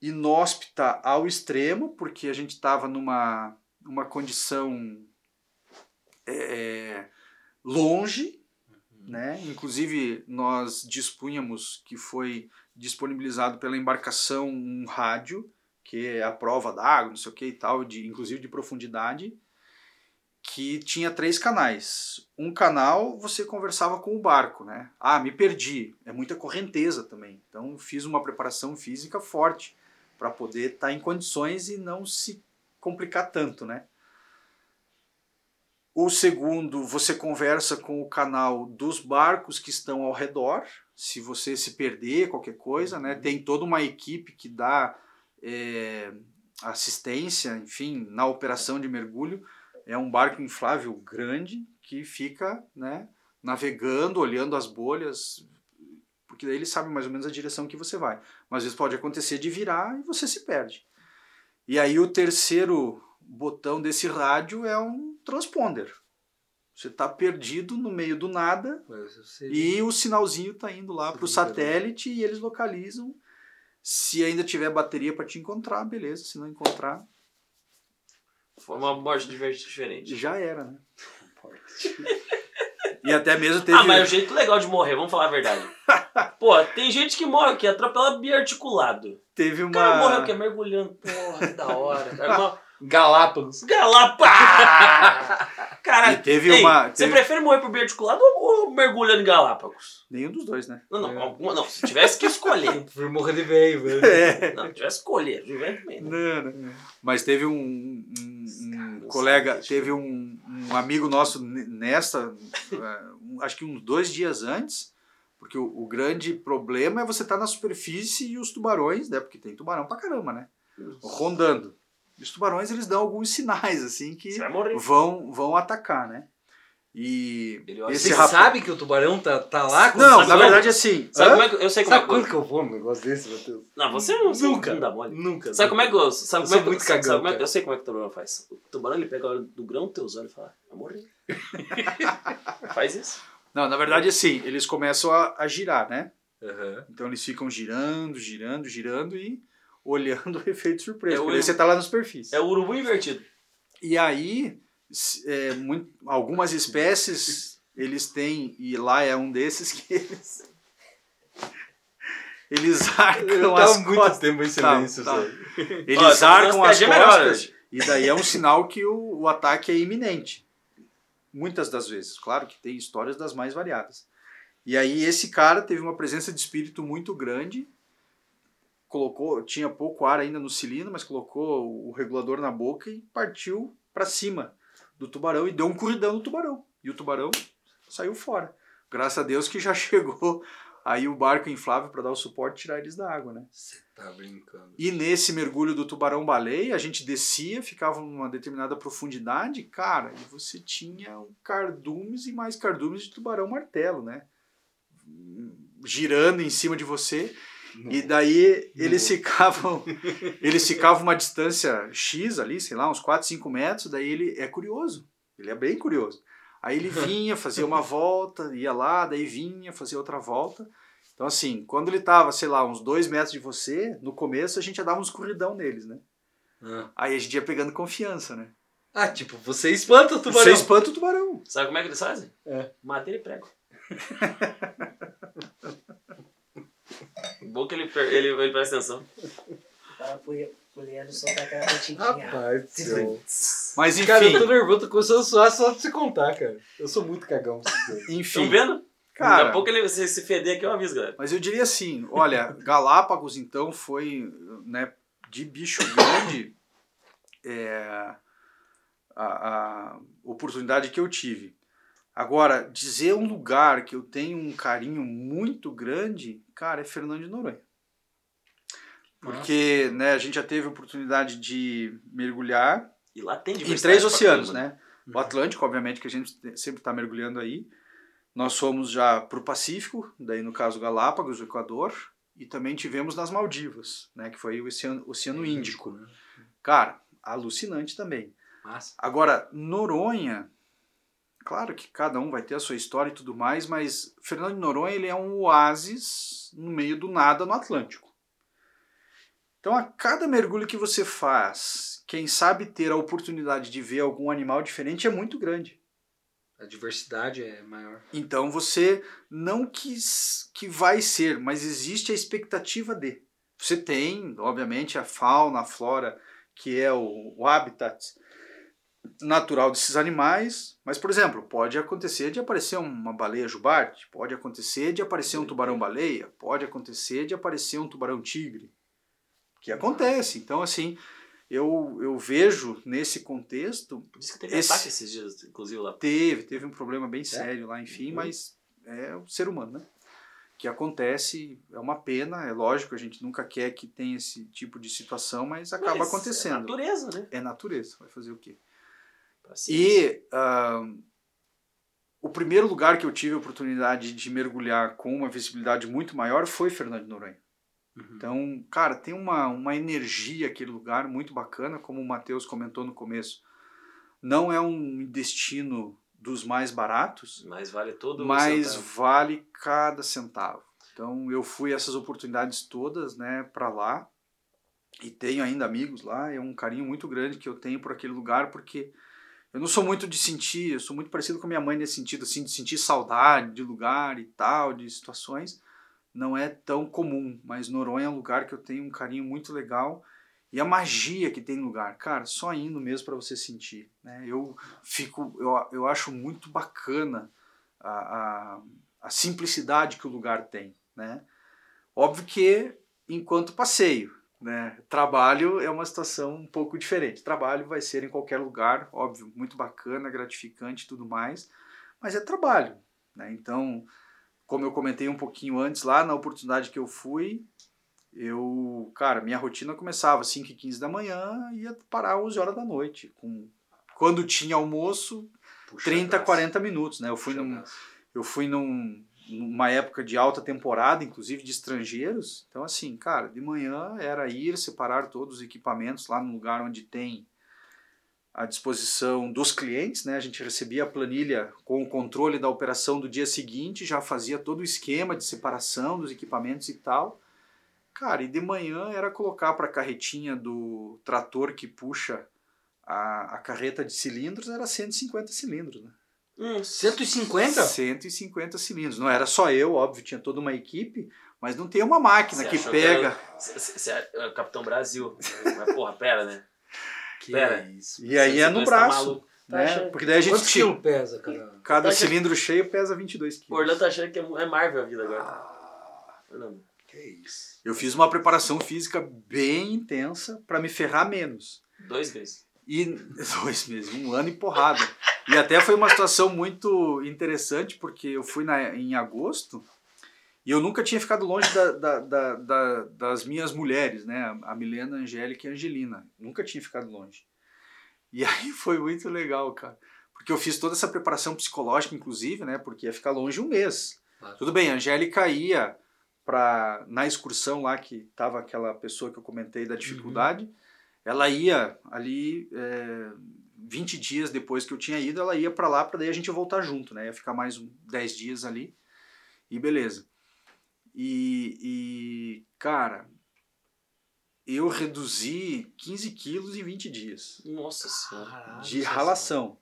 inóspita ao extremo, porque a gente estava numa uma condição é, longe, né? Inclusive nós dispunhamos que foi disponibilizado pela embarcação um rádio que é a prova d'água, não sei o que e tal, de inclusive de profundidade, que tinha três canais. Um canal você conversava com o barco, né? Ah, me perdi. É muita correnteza também. Então fiz uma preparação física forte para poder estar em condições e não se complicar tanto, né? O segundo, você conversa com o canal dos barcos que estão ao redor. Se você se perder, qualquer coisa, né? Tem toda uma equipe que dá é, assistência, enfim, na operação de mergulho. É um barco inflável grande que fica, né? Navegando, olhando as bolhas, porque daí ele sabe mais ou menos a direção que você vai. Mas às vezes pode acontecer de virar e você se perde. E aí o terceiro botão desse rádio é um transponder. Você está perdido no meio do nada e o sinalzinho está indo lá para o satélite e eles localizam. Se ainda tiver bateria para te encontrar, beleza. Se não encontrar, Foi uma morte diferente. já era, né? *laughs* E até mesmo teve. Ah, mas é o jeito legal de morrer, vamos falar a verdade. *laughs* Pô, tem gente que morre que atropela biarticulado. Teve O cara uma. morreu que é mergulhando. Porra, que da hora. *laughs* Cara, uma... Galápagos. Galapa! *laughs* E Caralho. teve Ei, uma. Você teve- prefere morrer por biarticulado ou, ou mergulhando em Galápagos? Nenhum dos dois, né? Não, não, É. alguma- não. Se tivesse que escolher. *laughs* Por morrer de velho, *laughs* velho. É. Não, se tivesse que escolher. Juventude. Não, não. Mas teve um, um- um Caras, colega, bicho. teve um, um amigo nosso ne- nesta, eh, acho que uns dois dias antes, porque o, o grande problema é você estar na superfície e os tubarões, né? Porque tem tubarão pra caramba, né? Rondando. Os tubarões eles dão alguns sinais assim que vão vão atacar, né? E esse Você rapaz sabe que o tubarão tá, tá lá? com Não, na verdade assim. Sabe hã? como é que eu sei como Sabe é quanto que. eu vou num negócio desse, Matheus? Não, você não você Nunca. Não dá mole. Nunca. Sabe como é que eu. Sabe Eu como é sou que muito sabe cagão, como é-. Eu sei como é que o tubarão faz. O tubarão ele pega o olho do grão dos teus olhos e fala, vai morrer. *laughs* faz isso. Não, na verdade assim, eles começam a, a girar, né? Aham. Então eles ficam girando, girando, girando e olhando *laughs* o efeito surpresa. É o você tá lá na superfície. É o urubu invertido. E aí, é, muito- algumas espécies, eles têm, e lá é um desses que *laughs* eles. Eles arcam as muito costas. tempo em Tá, silêncio, tá. sabe? Eles Ó, tá arcam as costas. E daí é um sinal que o, o ataque é iminente. Muitas das vezes. Claro que tem histórias das mais variadas. E aí esse cara teve uma presença de espírito muito grande. Colocou, tinha pouco ar ainda no cilindro, mas colocou o regulador na boca e partiu para cima do tubarão e deu um corridão no tubarão. E o tubarão saiu fora. Graças a Deus que já *laughs* chegou aí o barco inflável para dar o suporte e tirar eles da água, né? Você tá brincando. E nesse mergulho do tubarão-baleia, a gente descia, ficava numa determinada profundidade, cara, e você tinha um cardumes e mais cardumes de tubarão-martelo, né? Girando em cima de você. E daí eles ficavam eles ficavam uma distância X ali, sei lá, uns 4, 5 metros, daí ele é curioso. Ele é bem curioso. Aí ele *laughs* vinha, fazia uma volta, ia lá, daí vinha, fazia outra volta. Então, assim, quando ele tava, sei lá, uns 2 metros de você, no começo a gente ia dar uns corridão neles, né? Ah. Aí a gente ia pegando confiança, né? Ah, tipo, você espanta o tubarão. Você espanta o tubarão. Sabe como é que eles fazem? É. Madeira e prego. *laughs* Bom que ele, ele, ele presta atenção. Fala pro, pro Leandro soltar aquela batidinha. Rapaz céu. Mas enfim, Cara, eu tô nervoso, tô começando a suar só de se contar, cara. Eu sou muito cagão. enfim. Estão vendo? Daqui a Cara, pouco ele, se, se feder aqui, eu aviso, galera. mas eu diria assim, olha, Galápagos então foi, né, de bicho grande é, a, a oportunidade que eu tive. Agora, dizer um lugar que eu tenho um carinho muito grande, cara, é Fernando de Noronha. Porque né, a gente já teve a oportunidade de mergulhar E lá tem em três oceanos, né? O Atlântico, obviamente, que a gente sempre está mergulhando aí. Nós fomos já para o Pacífico, daí no caso Galápagos, o Equador, e também tivemos nas Maldivas, né? Que foi o Oceano, Oceano Índico. né? Cara, alucinante também. Massa. Agora, Noronha, claro que cada um vai ter a sua história e tudo mais, mas Fernando de Noronha ele é um oásis no meio do nada no Atlântico. Então, a cada mergulho que você faz, quem sabe ter a oportunidade de ver algum animal diferente é muito grande. A diversidade é maior. Então você não quis que vai ser, mas existe a expectativa de. Você tem, obviamente, a fauna, a flora, que é o, o habitat natural desses animais, mas, por exemplo, pode acontecer de aparecer uma baleia jubarte, pode acontecer de aparecer um tubarão-baleia, pode acontecer de aparecer um tubarão-tigre, que acontece. Então, assim, eu, eu vejo nesse contexto Diz que teve Esse- ataque esses dias, inclusive lá. Teve, teve um problema bem sério lá, enfim, mas é o ser humano, né? Que acontece, é uma pena, é lógico, a gente nunca quer que tenha esse tipo de situação, mas acaba Mas É acontecendo. natureza, né? É natureza, vai fazer o quê? E ah, o primeiro lugar que eu tive a oportunidade de mergulhar com uma visibilidade muito maior foi Fernando de Noronha. Uhum. Então, cara, tem uma, uma energia aquele lugar muito bacana, como o Matheus comentou no começo. Não é um destino dos mais baratos, Mas vale todo mas centavo. vale cada centavo. Então eu fui essas oportunidades todas, né, para lá e tenho ainda amigos lá. É um carinho muito grande que eu tenho por aquele lugar porque eu não sou muito de sentir, eu sou muito parecido com a minha mãe nesse sentido, assim, de sentir saudade de lugar e tal, de situações. Não é tão comum, mas Noronha é um lugar que eu tenho um carinho muito legal e a magia que tem no lugar, cara, só indo mesmo para você sentir, né? Eu fico, eu, eu acho muito bacana a, a, a simplicidade que o lugar tem, né? Óbvio que enquanto passeio, né? Trabalho é uma situação um pouco diferente. Trabalho vai ser em qualquer lugar, óbvio, muito bacana, gratificante e tudo mais, mas é trabalho, né? Então, como eu comentei um pouquinho antes lá, na oportunidade que eu fui, eu, cara, minha rotina começava às 5 e 15 da manhã e ia parar às 11 horas da noite. Com, quando tinha almoço, Puxa 30, braço. 40 minutos, né? Eu fui, Puxa num, eu fui num, numa época de alta temporada, inclusive de estrangeiros. Então, assim, cara, de manhã era ir, separar todos os equipamentos lá no lugar onde tem à disposição dos clientes, né? A gente recebia a planilha com o controle da operação do dia seguinte, já fazia todo o esquema de separação dos equipamentos e tal. Cara, e de manhã era colocar para a carretinha do trator que puxa a, a carreta de cilindros, era 150 cilindros, né? Hum, 150? 150 cilindros. Não era só eu, óbvio, tinha toda uma equipe, mas não tem uma máquina Você que pega. era- cê- cê- cê é o Capitão Brasil. Mas, porra, pera, né? *laughs* Que Pera. isso. E aí Cê- é cê no tá braço. maluco. Tá Né? achando- Porque daí a gente Quantos tira. quilos pesa, cara? Cada Tá achando- cilindro cheio pesa 22 O quilos. Orlando tá achando que é é Marvel a vida agora. Ah, Orlando. que isso. Eu fiz uma preparação física bem intensa para me ferrar menos. Dois meses. E *laughs* dois meses, um ano e porrada. E até foi uma situação muito interessante, porque eu fui na, em agosto e eu nunca tinha ficado longe da, da- da- da- das minhas mulheres, né? A Milena, a Angélica e a Angelina. Nunca tinha ficado longe. E *laughs* aí foi muito legal, cara. Porque eu fiz toda essa preparação psicológica, inclusive, né? Porque ia ficar longe um mês. Claro. Tudo bem, a Angélica ia pra, na excursão lá, que tava aquela pessoa que eu comentei da dificuldade, ela ia ali, é, 20 dias depois que eu tinha ido, ela ia para lá para daí a gente voltar junto, né? Ia ficar mais um, 10 dias ali e beleza. E, e, cara, eu reduzi 15 quilos em 20 dias Nossa senhora. De ralação.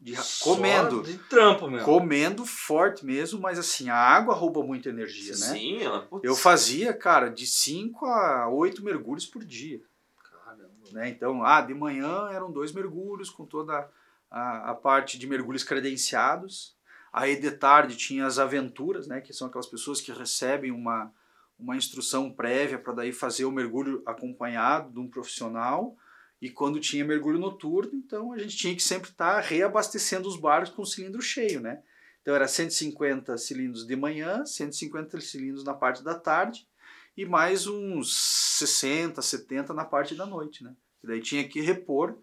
De ra- Só comendo. De trampo mesmo. Comendo forte mesmo, mas assim, a água rouba muita energia, né? Sim, ela. putz. Eu fazia, cara, de 5 a 8 mergulhos por dia. Né? Então, ah, de manhã eram dois mergulhos com toda a, a parte de mergulhos credenciados. Aí de tarde tinha as aventuras, né, que são aquelas pessoas que recebem uma, uma instrução prévia para daí fazer o mergulho acompanhado de um profissional. E quando tinha mergulho noturno, então a gente tinha que sempre estar tá reabastecendo os barcos com o cilindro cheio, né? Então era 150 cilindros de manhã, 150 cilindros na parte da tarde e mais uns 60, 70 na parte da noite, né? E daí tinha que repor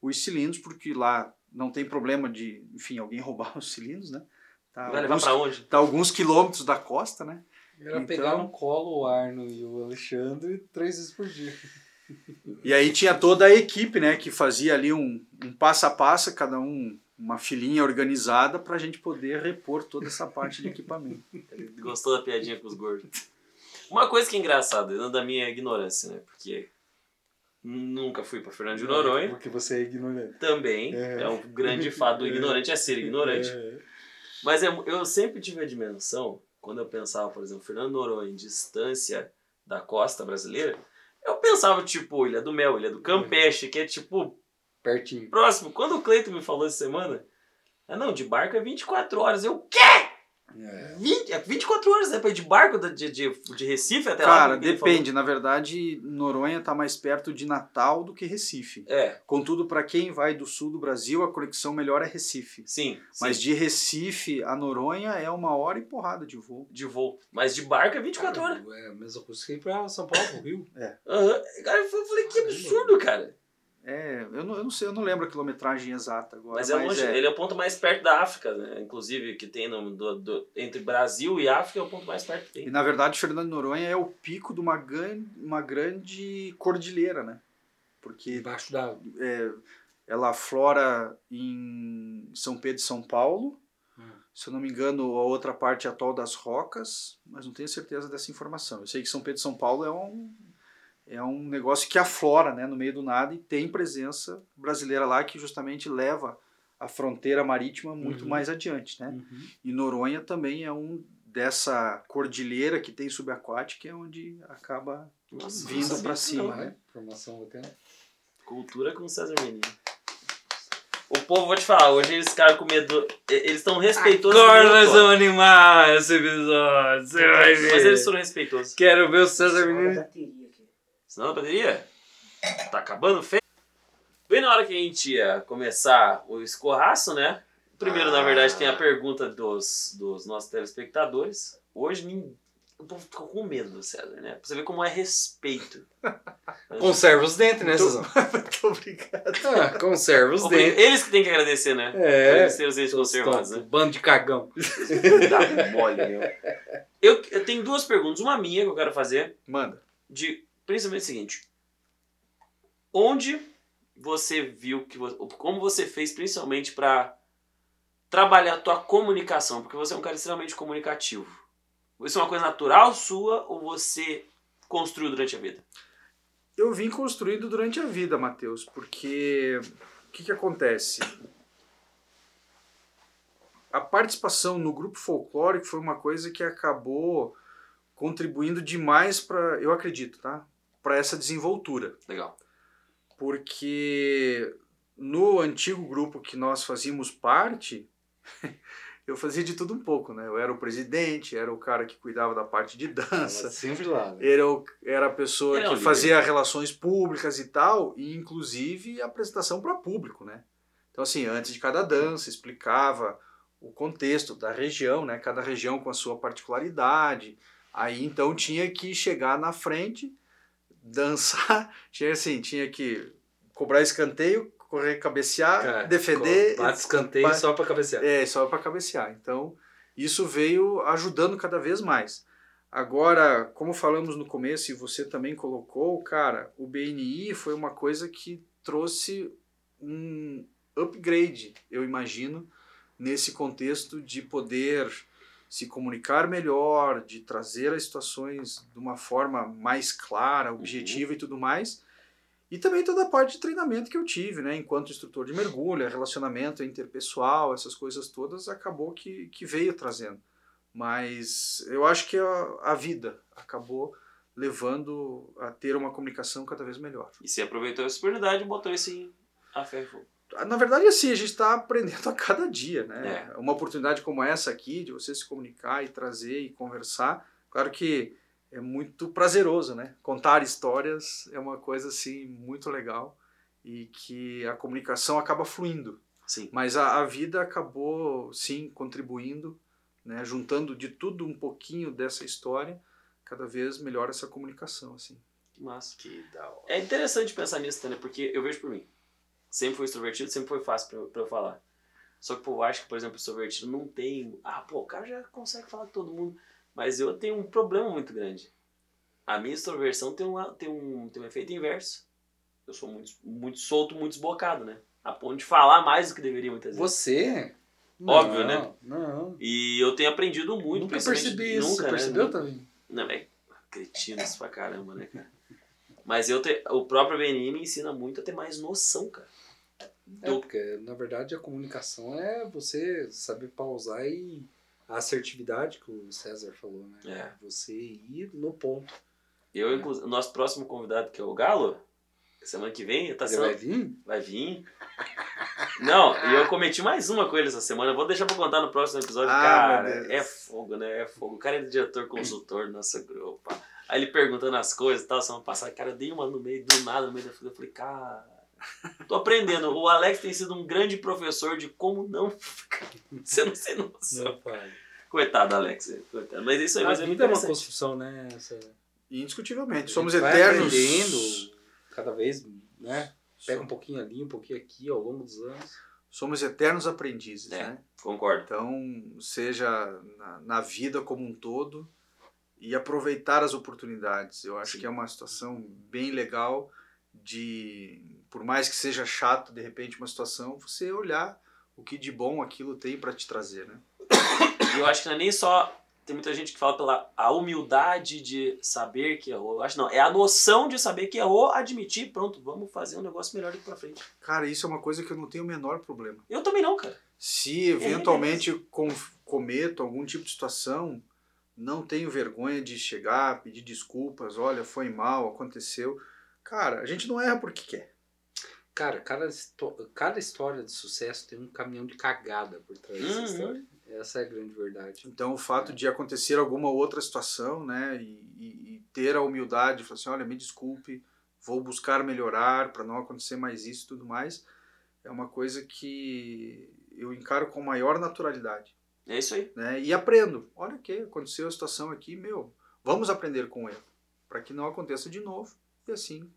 os cilindros, porque lá não tem problema de, enfim, alguém *laughs* roubar os cilindros, né? Tá Vai levar para onde? Tá alguns quilômetros da costa, né? Era então, pegar no colo o Arno e o Alexandre três vezes por dia. E aí tinha toda a equipe, né, que fazia ali um, um passo a passo, cada um uma filinha organizada para a gente poder repor toda essa parte de equipamento. Gostou da piadinha com os gordos? Uma coisa que é engraçada, da minha ignorância, né? Porque nunca fui para Fernando de Noronha. Porque você é ignorante. Também. É, é um grande fato do *laughs* ignorante é ser ignorante. É. Mas é, eu sempre tive a dimensão, quando eu pensava, por exemplo, Fernando de Noronha em distância da costa brasileira, eu pensava, tipo, Ilha do Mel, Ilha do Campeche, que é tipo. Pertinho. Próximo. Quando o Cleiton me falou essa semana, ah não, de barco é 24 horas. Eu, quê? É. 20, é 24 horas né, de barco de, de, de Recife até Cara, lá. Cara, depende. Na verdade, Noronha está mais perto de Natal do que Recife. É. Contudo, para quem vai do sul do Brasil, a conexão melhor é Recife. Sim. Mas sim. de Recife a Noronha é uma hora e porrada de voo. De voo. Mas de barco é 24 cara, horas. É a mesma coisa que ir pra São Paulo, pro Rio. É. Uhum. Cara, eu falei, que absurdo, cara. É, eu não, eu não sei, eu não lembro a quilometragem exata agora. Mas, é longe, é... ele é o ponto mais perto da África, né? Inclusive, que tem no, do, do, entre Brasil e África é o ponto mais perto que tem. E na verdade, Fernando Noronha é o pico de uma, uma grande cordilheira, né? Porque. Embaixo da. É, ela flora em São Pedro e São Paulo. Hum. Se eu não me engano, a outra parte é Atol das Rocas, mas não tenho certeza dessa informação. Eu sei que São Pedro e São Paulo é um é um negócio que aflora né, no meio do nada e tem presença brasileira lá que justamente leva a fronteira marítima muito uhum. mais adiante. Né? Uhum. E Noronha também é um dessa cordilheira que tem subaquática, é onde acaba Nossa, vindo para cima. Não, né? Formação bacana. Cultura com César Menino. O povo, vou te falar, hoje eles ficaram com medo. Eles estão respeitosos. Agora nós vamos animar esse episódio. Você vai ver. Mas eles foram respeitosos. Quero ver o César Menino. Senão a bateria tá acabando feio. Bem na hora que a gente ia começar o escorraço, né? Primeiro, ah. na verdade, tem a ah. pergunta dos, dos nossos telespectadores. Hoje, o povo ficou com medo do César, né? Pra você ver como é respeito. *laughs* Conserva os dentes, né, César? *laughs* Muito obrigado. *laughs* Ah, conserva os dentes. Eles que têm que agradecer, né? É. Têm os dentes conservados, né? Bando de cagão. tá mole, meu. Eu, eu tenho duas perguntas. Uma minha que eu quero fazer. Manda. De principalmente o seguinte: onde você viu que como você fez principalmente para trabalhar a tua comunicação, porque você é um cara extremamente comunicativo. Isso é uma coisa natural sua ou você construiu durante a vida? Eu vim construído durante a vida, Matheus, porque o que, que acontece? A participação no grupo folclórico foi uma coisa que acabou contribuindo demais para, eu acredito, tá? Para essa desenvoltura. Legal. Porque no antigo grupo que nós fazíamos parte, *laughs* eu fazia de tudo um pouco, né? Eu era o presidente, era o cara que cuidava da parte de dança. sempre lá. Né? Era, o, era a pessoa que fazia relações públicas e tal, e inclusive a apresentação para público, né? Então, assim, antes de cada dança, explicava o contexto da região, né? Cada região com a sua particularidade. Aí, então, tinha que chegar na frente dançar, *laughs* tinha assim, tinha que cobrar escanteio, correr, cabecear, Cara, defender. Bate escanteio só para cabecear. É, só para cabecear. Então, isso veio ajudando cada vez mais. Agora, como falamos no começo e você também colocou, cara, o BNI foi uma coisa que trouxe um upgrade, eu imagino, nesse contexto de poder se comunicar melhor, de trazer as situações de uma forma mais clara, uhum. objetiva uhum. e tudo mais. E também toda a parte de treinamento que eu tive, né, enquanto instrutor de mergulho, relacionamento interpessoal, essas coisas todas, acabou que, que veio trazendo. Mas eu acho que a, a vida acabou levando a ter uma comunicação cada vez melhor. E você aproveitou essa oportunidade e botou isso em a ferro Na verdade, assim, a gente está aprendendo *laughs* a cada dia, né? É. Uma oportunidade como essa aqui, de você se comunicar e trazer e conversar, claro que é muito prazeroso, né? Contar histórias é uma coisa, assim, muito legal e que a comunicação acaba fluindo. Sim. Mas a, a vida acabou, sim, contribuindo, né? Juntando de tudo um pouquinho dessa história, cada vez melhor essa comunicação, assim. Que massa. Que da hora. É interessante pensar nisso, né? Porque eu vejo por mim. Sempre fui extrovertido, sempre foi fácil pra, eu- pra eu falar. Só que, pô, eu acho que, por exemplo, extrovertido não tem. Ah, pô, o cara já consegue falar com todo mundo. Mas eu tenho um problema muito grande. A minha extroversão tem, uma, tem, um, tem um efeito inverso. Eu sou muito, muito solto, muito desbocado, né? A ponto de falar mais do que deveria muitas vezes. Você? Óbvio, Não, né? Não. E eu tenho aprendido muito. Nunca percebi isso. Nunca, Você né? percebeu também? Não, é cretinos pra caramba, né, cara? Mas eu te, o próprio BNI me ensina muito a ter mais noção, cara. É, porque na verdade a comunicação é você saber pausar e a assertividade que o César falou, né? É. Você ir no ponto. Eu, inclusive, o nosso próximo convidado, que é o Galo, semana que vem, tá sendo, vai vai... vir? vir. Não, e eu cometi mais uma com ele essa semana. Vou deixar pra contar no próximo episódio. Ah, cara, é fogo, né? É fogo. O cara é diretor consultor do nosso grupo. Aí ele perguntando as coisas e tal, semana passada, cara, eu dei uma no meio, do nada, no meio da fila. Eu falei, cara, tô aprendendo. O Alex tem sido um grande professor de como não ficar. *laughs* Você não tem noção. pai. Coitado, Alex. Coitado. Mas isso aí mas é muito vida é uma construção, né? Essa, Indiscutivelmente. Somos eternos. aprendendo cada vez, né? Pega um pouquinho ali, um pouquinho aqui ao longo dos anos. Somos eternos aprendizes, É. né? Concordo. Então, seja na, na vida como um todo e aproveitar as oportunidades. Eu acho Sim. que é uma situação bem legal de, por mais que seja chato de repente uma situação, você olhar o que de bom aquilo tem para te trazer, né? *coughs* Eu acho que não é nem só. Tem muita gente que fala pela a humildade de saber que errou. Eu acho não. É a noção de saber que errou, admitir, pronto, vamos fazer um negócio melhor daqui pra frente. Cara, isso é uma coisa que eu não tenho o menor problema. Eu também não, cara. Se eventualmente com- cometo algum tipo de situação, não tenho vergonha de chegar, pedir desculpas, olha, foi mal, aconteceu. Cara, a gente não erra porque quer. Cara, cada, cada história de sucesso tem um caminhão de cagada por trás dessa Uhum. história. Essa é a grande verdade. Então, o fato de acontecer alguma outra situação, né, e, e- e ter a humildade de falar assim, olha, me desculpe, vou buscar melhorar para não acontecer mais isso e tudo mais, é uma coisa que eu encaro com maior naturalidade, É isso aí. né, e aprendo. Olha que aconteceu a situação aqui, meu, vamos aprender com o erro, para que não aconteça de novo e assim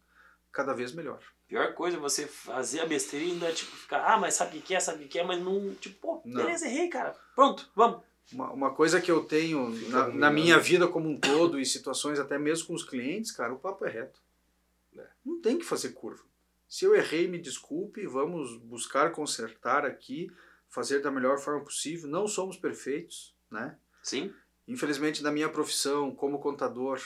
cada vez melhor. Pior coisa é você fazer a besteira e ainda, tipo, ficar, ah, mas sabe o que é, sabe o que que é, mas não, tipo, pô, Não. beleza, errei, cara. Pronto, vamos. Uma, uma coisa que eu tenho na, na ruminando. minha vida como um todo e situações até mesmo com os clientes, cara, o papo é reto. Não tem que fazer curva. Se eu errei, me desculpe, vamos buscar consertar aqui, fazer da melhor forma possível. Não somos perfeitos, né? Sim. Infelizmente, na minha profissão como contador,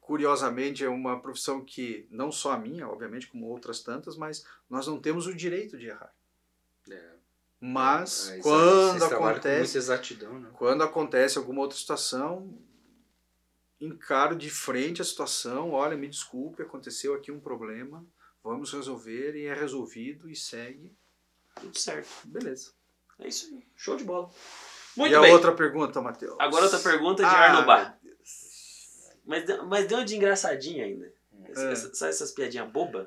curiosamente, é uma profissão que, não só a minha, obviamente, como outras tantas, mas nós não temos o direito de errar. É. Mas, Mas, quando vocês trabalham Com acontece exatidão, né? quando acontece alguma outra situação, encaro de frente a situação, olha, me desculpe, aconteceu aqui um problema, vamos resolver e é resolvido e segue, Tudo certo. beleza. É isso aí. Show de bola. e Muito a bem. outra pergunta, Matheus? Agora outra pergunta de Ah, Arnobá. Mas, deu- mas deu uma de engraçadinha ainda. É. essa- sabe essas piadinhas bobas?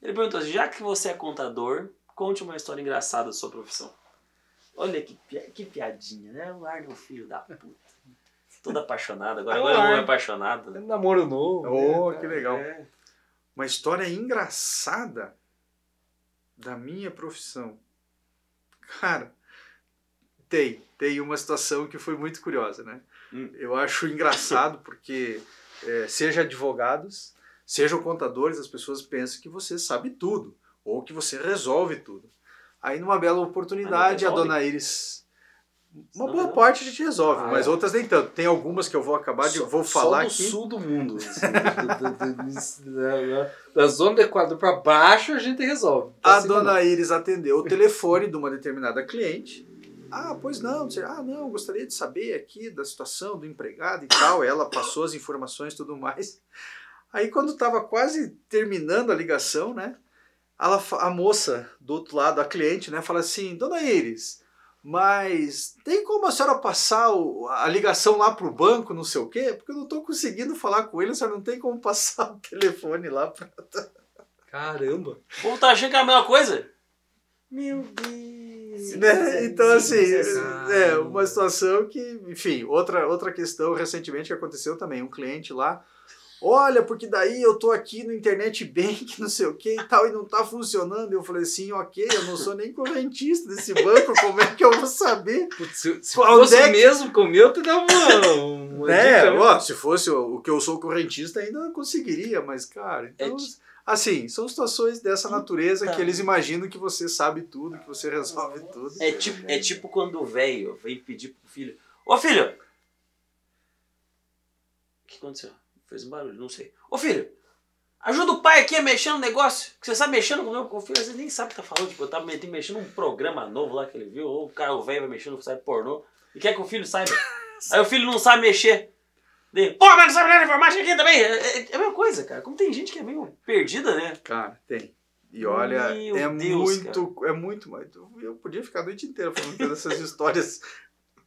Ele perguntou assim, já que você é contador, conte uma história engraçada da sua profissão. Olha que, que piadinha, né? O Arno, filho da puta. Todo apaixonado. Agora, É agora eu vou Arno. apaixonado. É um namoro novo. Oh, né? que legal. É. Uma história engraçada da minha profissão. Cara, tem. Tem uma situação que foi muito curiosa, né? Hum. Eu acho engraçado porque, é, seja advogados, sejam contadores, as pessoas pensam que você sabe tudo ou que você resolve tudo. Aí, numa bela oportunidade, a resolve? dona Iris. Uma Não boa resolve. parte a gente resolve, Ah, mas é. outras nem tanto. Tem algumas que eu vou acabar de. Só- vou só falar do aqui. sul do mundo. assim, *laughs* do- da, da zona do Equador pra baixo a gente resolve. Pra A cima, dona Iris atendeu o telefone de uma determinada cliente. Ah, pois não, ah, não, gostaria de saber aqui da situação do empregado e tal. Ela passou as informações e tudo mais. Aí, quando estava quase terminando a ligação, né? ela, a moça do outro lado, a cliente, né, fala assim: Dona Iris, mas tem como a senhora passar o- a ligação lá pro banco, não sei o quê? Porque eu não tô conseguindo falar com ele, a senhora não tem como passar *laughs* o telefone lá pra. Caramba. O povo tá achando que é a mesma coisa? Meu Deus. Né? Então, assim, Caramba. é uma situação que, enfim, outra, outra questão recentemente que aconteceu também, um cliente lá, olha, porque daí eu tô aqui no internet bank, *laughs* não sei o que e tal, e não tá funcionando. Eu falei assim, ok, eu não sou nem correntista desse banco, como é que eu vou saber? Putz, se, fosse é que- mesmo com o meu, tu dava uma, uma *laughs* né? Ó, se fosse o, que eu sou correntista, ainda conseguiria, mas, cara, então, É assim, são situações dessa natureza Puta. que eles imaginam que você sabe tudo, que você resolve tudo. É tipo, é tipo quando o velho vem pedir pro filho: Ô filho! O que aconteceu? Fez um barulho, não sei. Ô filho! Ajuda o pai aqui a mexer no negócio. Que você sabe mexendo com o meu com o filho, às vezes nem sabe o que tá falando. Tipo, eu tava meti- mexendo num programa novo lá que ele viu, ou o cara, velho vai mexendo no site pornô. E quer que o filho saiba. *laughs* Aí o filho não sabe mexer. Daí, Pô, mas não sabe nada de informática aqui também. É, é- é a mesma coisa, cara. Como tem gente que é meio perdida, né? Cara, tem. E olha, Meu é Deus, muito, é muito, mas eu podia ficar a noite inteira falando dessas histórias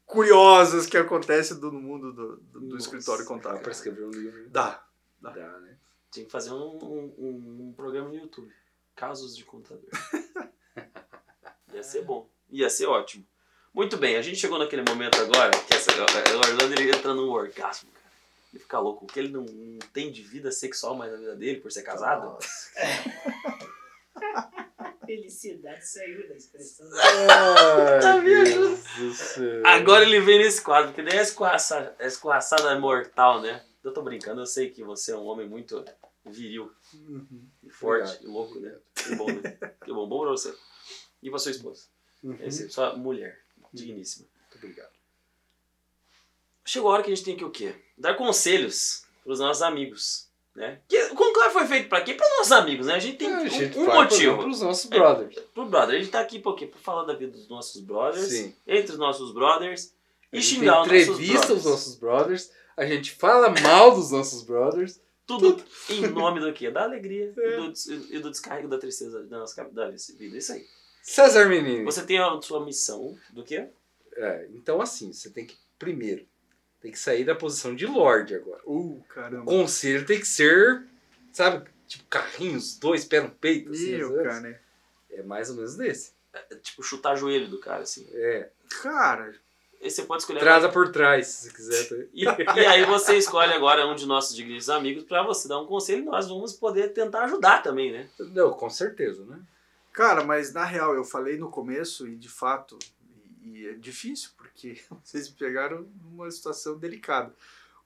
curiosas que acontecem no mundo do, do- do Nossa, escritório Dá contábil. pra escrever um livro. Dá. Dá, né? Tinha que fazer um, um, um- programa no YouTube. Casos de contador. *laughs* Ia ser bom. Ia ser ótimo. Muito bem, a gente chegou naquele momento agora que essa, o Orlando ele entra num orgasmo, cara. Ele fica louco, porque ele não, não tem de vida sexual mais na vida dele por ser casado. *laughs* Felicidade saiu da expressão. Tá Ai, vendo? Deus do céu. Agora ele vem nesse quadro, porque daí a escorraçada, a escorraçada é mortal, né? Eu tô brincando, eu sei que você é um homem muito viril Uhum. e forte Obrigado. e louco, né? Que bom, né? Que bom, bom pra você. E pra sua esposa. Uhum. Esse, sua mulher, digníssima. Muito obrigado. Chegou a hora que a gente tem que o quê? Dar conselhos pros nossos amigos, né? Que, o conclave foi feito pra quê? Pros nossos amigos, né? A gente tem Ah, um, a gente um motivo. Para os nossos brothers. Pro brother. A gente tá aqui por quê? Pra falar da vida dos nossos brothers, Sim. entre os nossos brothers, e xingar os nossos entrevista brothers. os nossos brothers. A gente fala mal dos nossos brothers. Tudo em nome do quê? Da alegria *laughs* É. e, do, e do descarrego da tristeza da nossa da vida. Isso aí. César Menino. Você tem a sua missão do quê? É, então assim, você tem que, primeiro, tem que sair da posição de Lorde agora. Uh, O caramba. conselho tem que ser, sabe, tipo carrinhos, dois pés no peito. Assim, Meu, cara, né? É mais ou menos desse. É, tipo, chutar joelho do cara, assim. É. Cara, Aí você pode escolher. Traza por trás, se quiser. tá? *laughs* E, e aí você escolhe agora um de nossos digníssimos amigos pra você dar um conselho e nós vamos poder tentar ajudar também, né? Não, com certeza, né? cara, mas na real, eu falei no começo e de fato, e, é difícil, porque *laughs* vocês me pegaram numa situação delicada.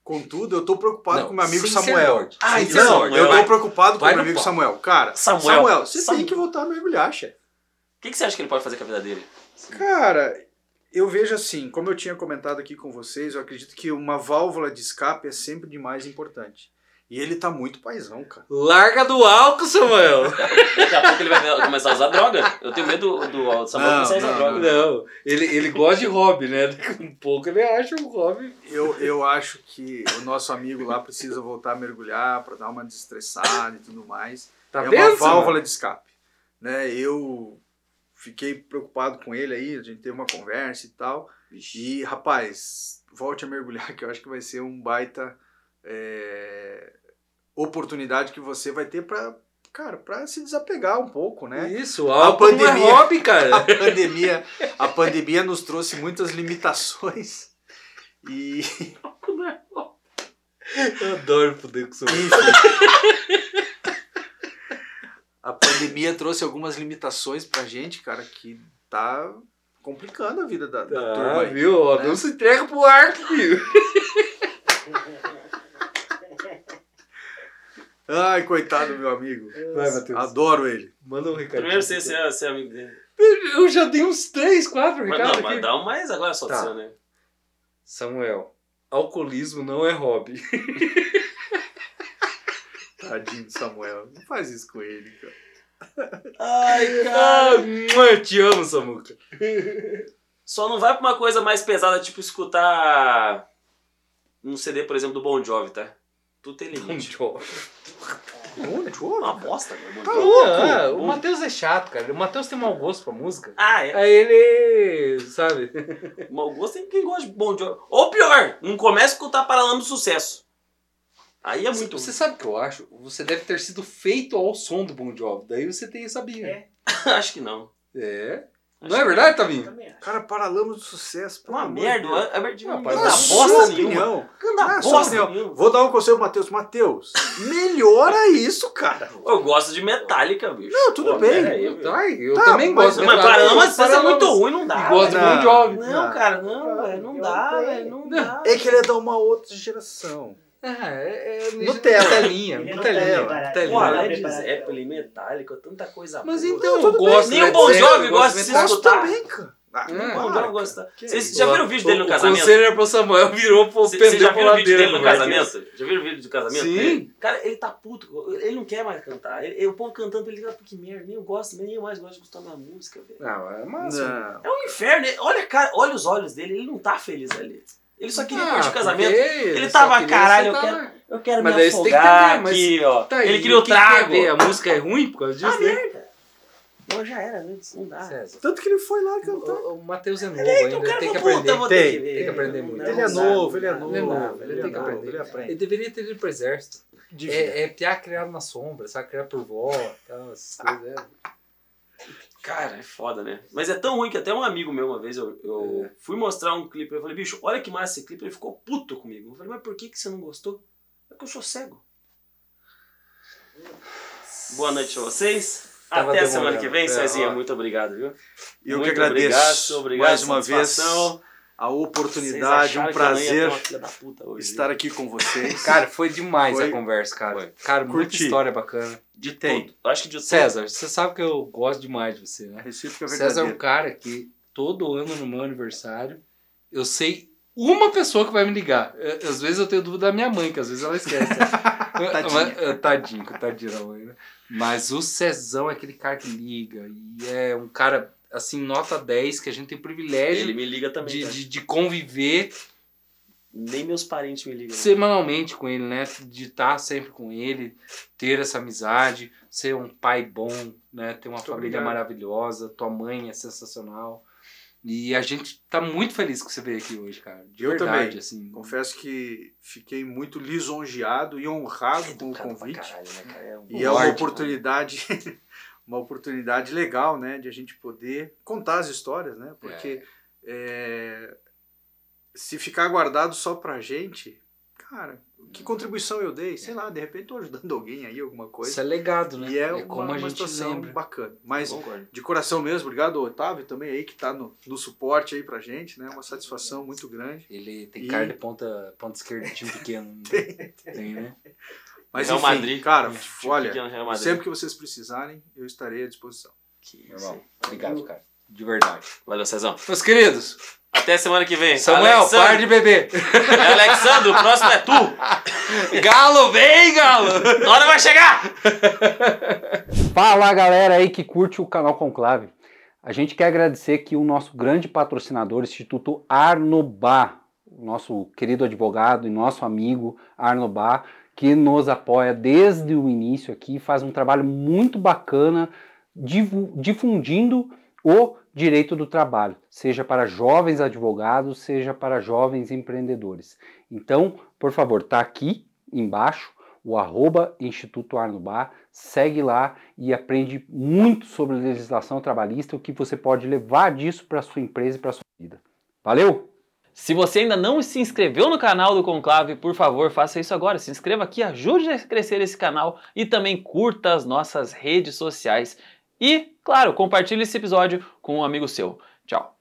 Contudo, eu tô preocupado Não, com meu amigo Samuel. Ser Não, Lorde. eu tô preocupado com Vai meu no amigo pau. Samuel. Cara, Samuel. Samuel, você Samuel. tem que voltar a mergulhar, chefe. O que, que você acha que ele pode fazer com a vida dele? Cara, eu vejo assim, como eu tinha comentado aqui com vocês, eu acredito que uma válvula de escape é sempre de mais importante. E ele tá muito paizão, cara. Larga do álcool, Samuel! Daqui a pouco ele vai começar a usar droga. Eu tenho medo do, do Samuel Não, começar a usar não, droga. Não, ele, ele gosta de hobby, né? Daqui a pouco ele acha um hobby. Eu, eu acho que o nosso amigo lá precisa voltar a mergulhar para dar uma desestressada e tudo mais. Tá é vendo? uma válvula Samuel? de escape. Né? Eu fiquei preocupado com ele aí, a gente teve uma conversa e tal. Vixe. E, rapaz, volte a mergulhar, *laughs* que eu acho que vai ser um baita é, oportunidade que você vai ter para cara, para se desapegar um pouco, né? Isso, álcool não pandemia- é hobby, *laughs* cara. A pandemia, a pandemia nos trouxe muitas limitações e *laughs* Eu adoro poder com o Samuel. Enfim. A pandemia trouxe algumas limitações pra gente, cara, que tá complicando a vida da, da turma Ah, aí. viu? Ó, né? Não se entrega pro arco, filho. Ai, coitado do meu amigo. Vai, Matheus. Adoro ele. Manda um recadinho. Primeiro você ser, ser amigo dele. Eu já dei uns três, quatro Mas recados não, mas aqui. dá um mais agora só do Tá. seu, né? Samuel, alcoolismo não é hobby. *laughs* Tadinho do Samuel. Não faz isso com ele, cara. Ai, *laughs* Ah, mua, te amo, Samuca. Só não vai pra uma coisa mais pesada, tipo escutar um CD, por exemplo, do Bon Jovi, tá? Tudo tem Um limite. Bon É Jovi? uma bosta? Bon Tá louco. Ah, o Matheus é chato, cara. O Matheus tem mau gosto pra música. Ah, é. Aí ele, sabe? *laughs* Mau gosto tem quem gosta de Bon Jovi. Ou pior, não começa a escutar Paralama do Sucesso. Aí é muito Você sabe o que eu acho? Você deve ter sido feito ao som do Bon Jovi. Daí você tem essa birra. É. *laughs* Acho que não. É. Não é verdade, Tavinho? Cara, Paralamas do Sucesso. É uma merda. A Albert Não, mas sua bosta nenhuma. é bosta nenhuma. Vou dar um conselho pro Matheus. Matheus, melhora isso, cara. Eu gosto de Metallica, bicho. Não, tudo Pô, bem. Eu, ai, eu Tá, também mas- gosto. Mas Metallica, Paralama eu do gosto de Sucesso é Paralamas. muito ruim, não dá. Gosto de Não. Bon Jovi. Não, cara, não, velho. Não dá, velho. Não dá. É que ele é da uma outra geração. Ah, é, é Nutella. Nutelinha. Ele não Nutelinha. tá preparado. Nutelinha. Porra, Não tá Led preparado. Zeppelin, Metallica, tanta coisa Mas boa. então, eu gosto. Nem o Bon Jovi gosta de. Gosto escutar. também, cara. Ah, É. não Jovi gosta. Vocês já viram o vídeo dele no O casamento? conselho pro Samuel *laughs* virou pro Vocês vocês já viram o vídeo dele no casamento? Já viram o vídeo do casamento Sim. Cara, ele tá puto. Ele não quer mais cantar. Ele- o povo cantando, ele fica, "Pô, que merda, nem eu gosto, nem eu mais gosto de escutar minha música, velho. Não, é massa. Não. É um inferno. ele- Olha, a cara, olha os olhos dele, ele não tá feliz ali. Ele só queria Ah, curtir o casamento. Ele só tava, queria caralho, eu quero-. Eu quero Mas me afogar mas- aqui, ó. Tá, ele queria o trago. ver? A música é ruim por causa Ah, disso? né? merda. Não, já era antes, não dá. César. Tanto que ele foi lá cantar. O, o Matheus é novo Então ainda, cara tem que puta, aprender. vou Tem, que ver. tem que aprender muito. Não, Ele é novo, ele é novo. Ele é novo, ele tem que aprender. Ele aprende. Ele deveria ter ido pro exército. É, é piá criado na sombra, sabe? Criado por vó tal, essas coisas. Cara, é foda, né? Mas é tão ruim que até um amigo meu, uma vez, eu, eu É. fui mostrar um clipe. Eu falei, bicho, olha que massa esse clipe. Ele ficou puto comigo. Eu falei, mas por que, que você não gostou? É que eu sou cego. Boa noite a vocês. Tava Até a semana que vem, É, Cezinha. Muito obrigado, viu? E eu Muito que agradeço Obrigado, obrigado mais uma vez satisfação. A oportunidade, um prazer estar aqui com vocês. *laughs* Cara, foi demais Foi. a conversa, cara. Foi. Cara, muita Curti. história bacana. De Tem. tudo. Acho que de tudo. César, você sabe que eu gosto demais de você, né? Recíproca César é um cara que todo ano no meu aniversário eu sei uma pessoa que vai me ligar. Eu- Às vezes eu tenho dúvida da minha mãe, que às vezes ela esquece. Tadinho. *laughs* Mas- eh, Tadinho, tadinho da mãe, né? Mas o Cezão é aquele cara que liga. E é um cara, assim, nota 10, que a gente tem o privilégio Ele me liga também. de, de, de conviver Nem meus parentes me ligam. semanalmente com ele, né? De estar sempre com ele, ter essa amizade, ser um pai bom, né? Ter uma Muito família obrigado. maravilhosa, tua mãe é sensacional. E a gente tá muito feliz que você veio aqui hoje, cara. De Eu verdade, também. assim. Confesso que fiquei muito lisonjeado e honrado com o convite. caralho, né, cara? É um E é uma oportunidade, uma oportunidade legal, né, de a gente poder contar as histórias, né? Porque é, se ficar guardado só pra gente, cara, que contribuição eu dei? Sei lá, de repente tô ajudando *laughs* alguém aí, alguma coisa. Isso é legado, né? E é, é uma, como a uma gente situação lembra. bacana. Mas Concordo. de coração mesmo, obrigado ao Otávio também aí que tá no, no suporte aí pra gente, né? Uma satisfação muito grande. Ele tem E- cara de ponta, ponta esquerda de time pequeno. né? *laughs* tem, né? Mas Real enfim, Madrid. cara, Tipo, olha, Madrid. sempre que vocês precisarem, eu estarei à disposição. Que irmão, obrigado, cara. De verdade. Valeu, Cezão. Meus queridos, Até semana que vem. Samuel, Alexandre, para de beber. É Alexandre, o próximo é tu. Galo, vem, Galo! A hora vai chegar! Fala galera aí que curte o canal Conclave. A gente quer agradecer aqui o nosso grande patrocinador, Instituto Arnobá, o nosso querido advogado e nosso amigo Arnobá, que nos apoia desde o início aqui, faz um trabalho muito bacana difundindo o direito do trabalho, seja para jovens advogados, seja para jovens empreendedores. Então, por favor, tá aqui embaixo o arroba Instituto Arnobá, segue lá e aprende muito sobre legislação trabalhista, o que você pode levar disso para sua empresa e para sua vida. Valeu? Se você ainda não se inscreveu no canal do Conclave, por favor, faça isso agora. Se inscreva aqui, ajude a crescer esse canal e também curta as nossas redes sociais. E, claro, compartilhe esse episódio com um amigo seu. Tchau!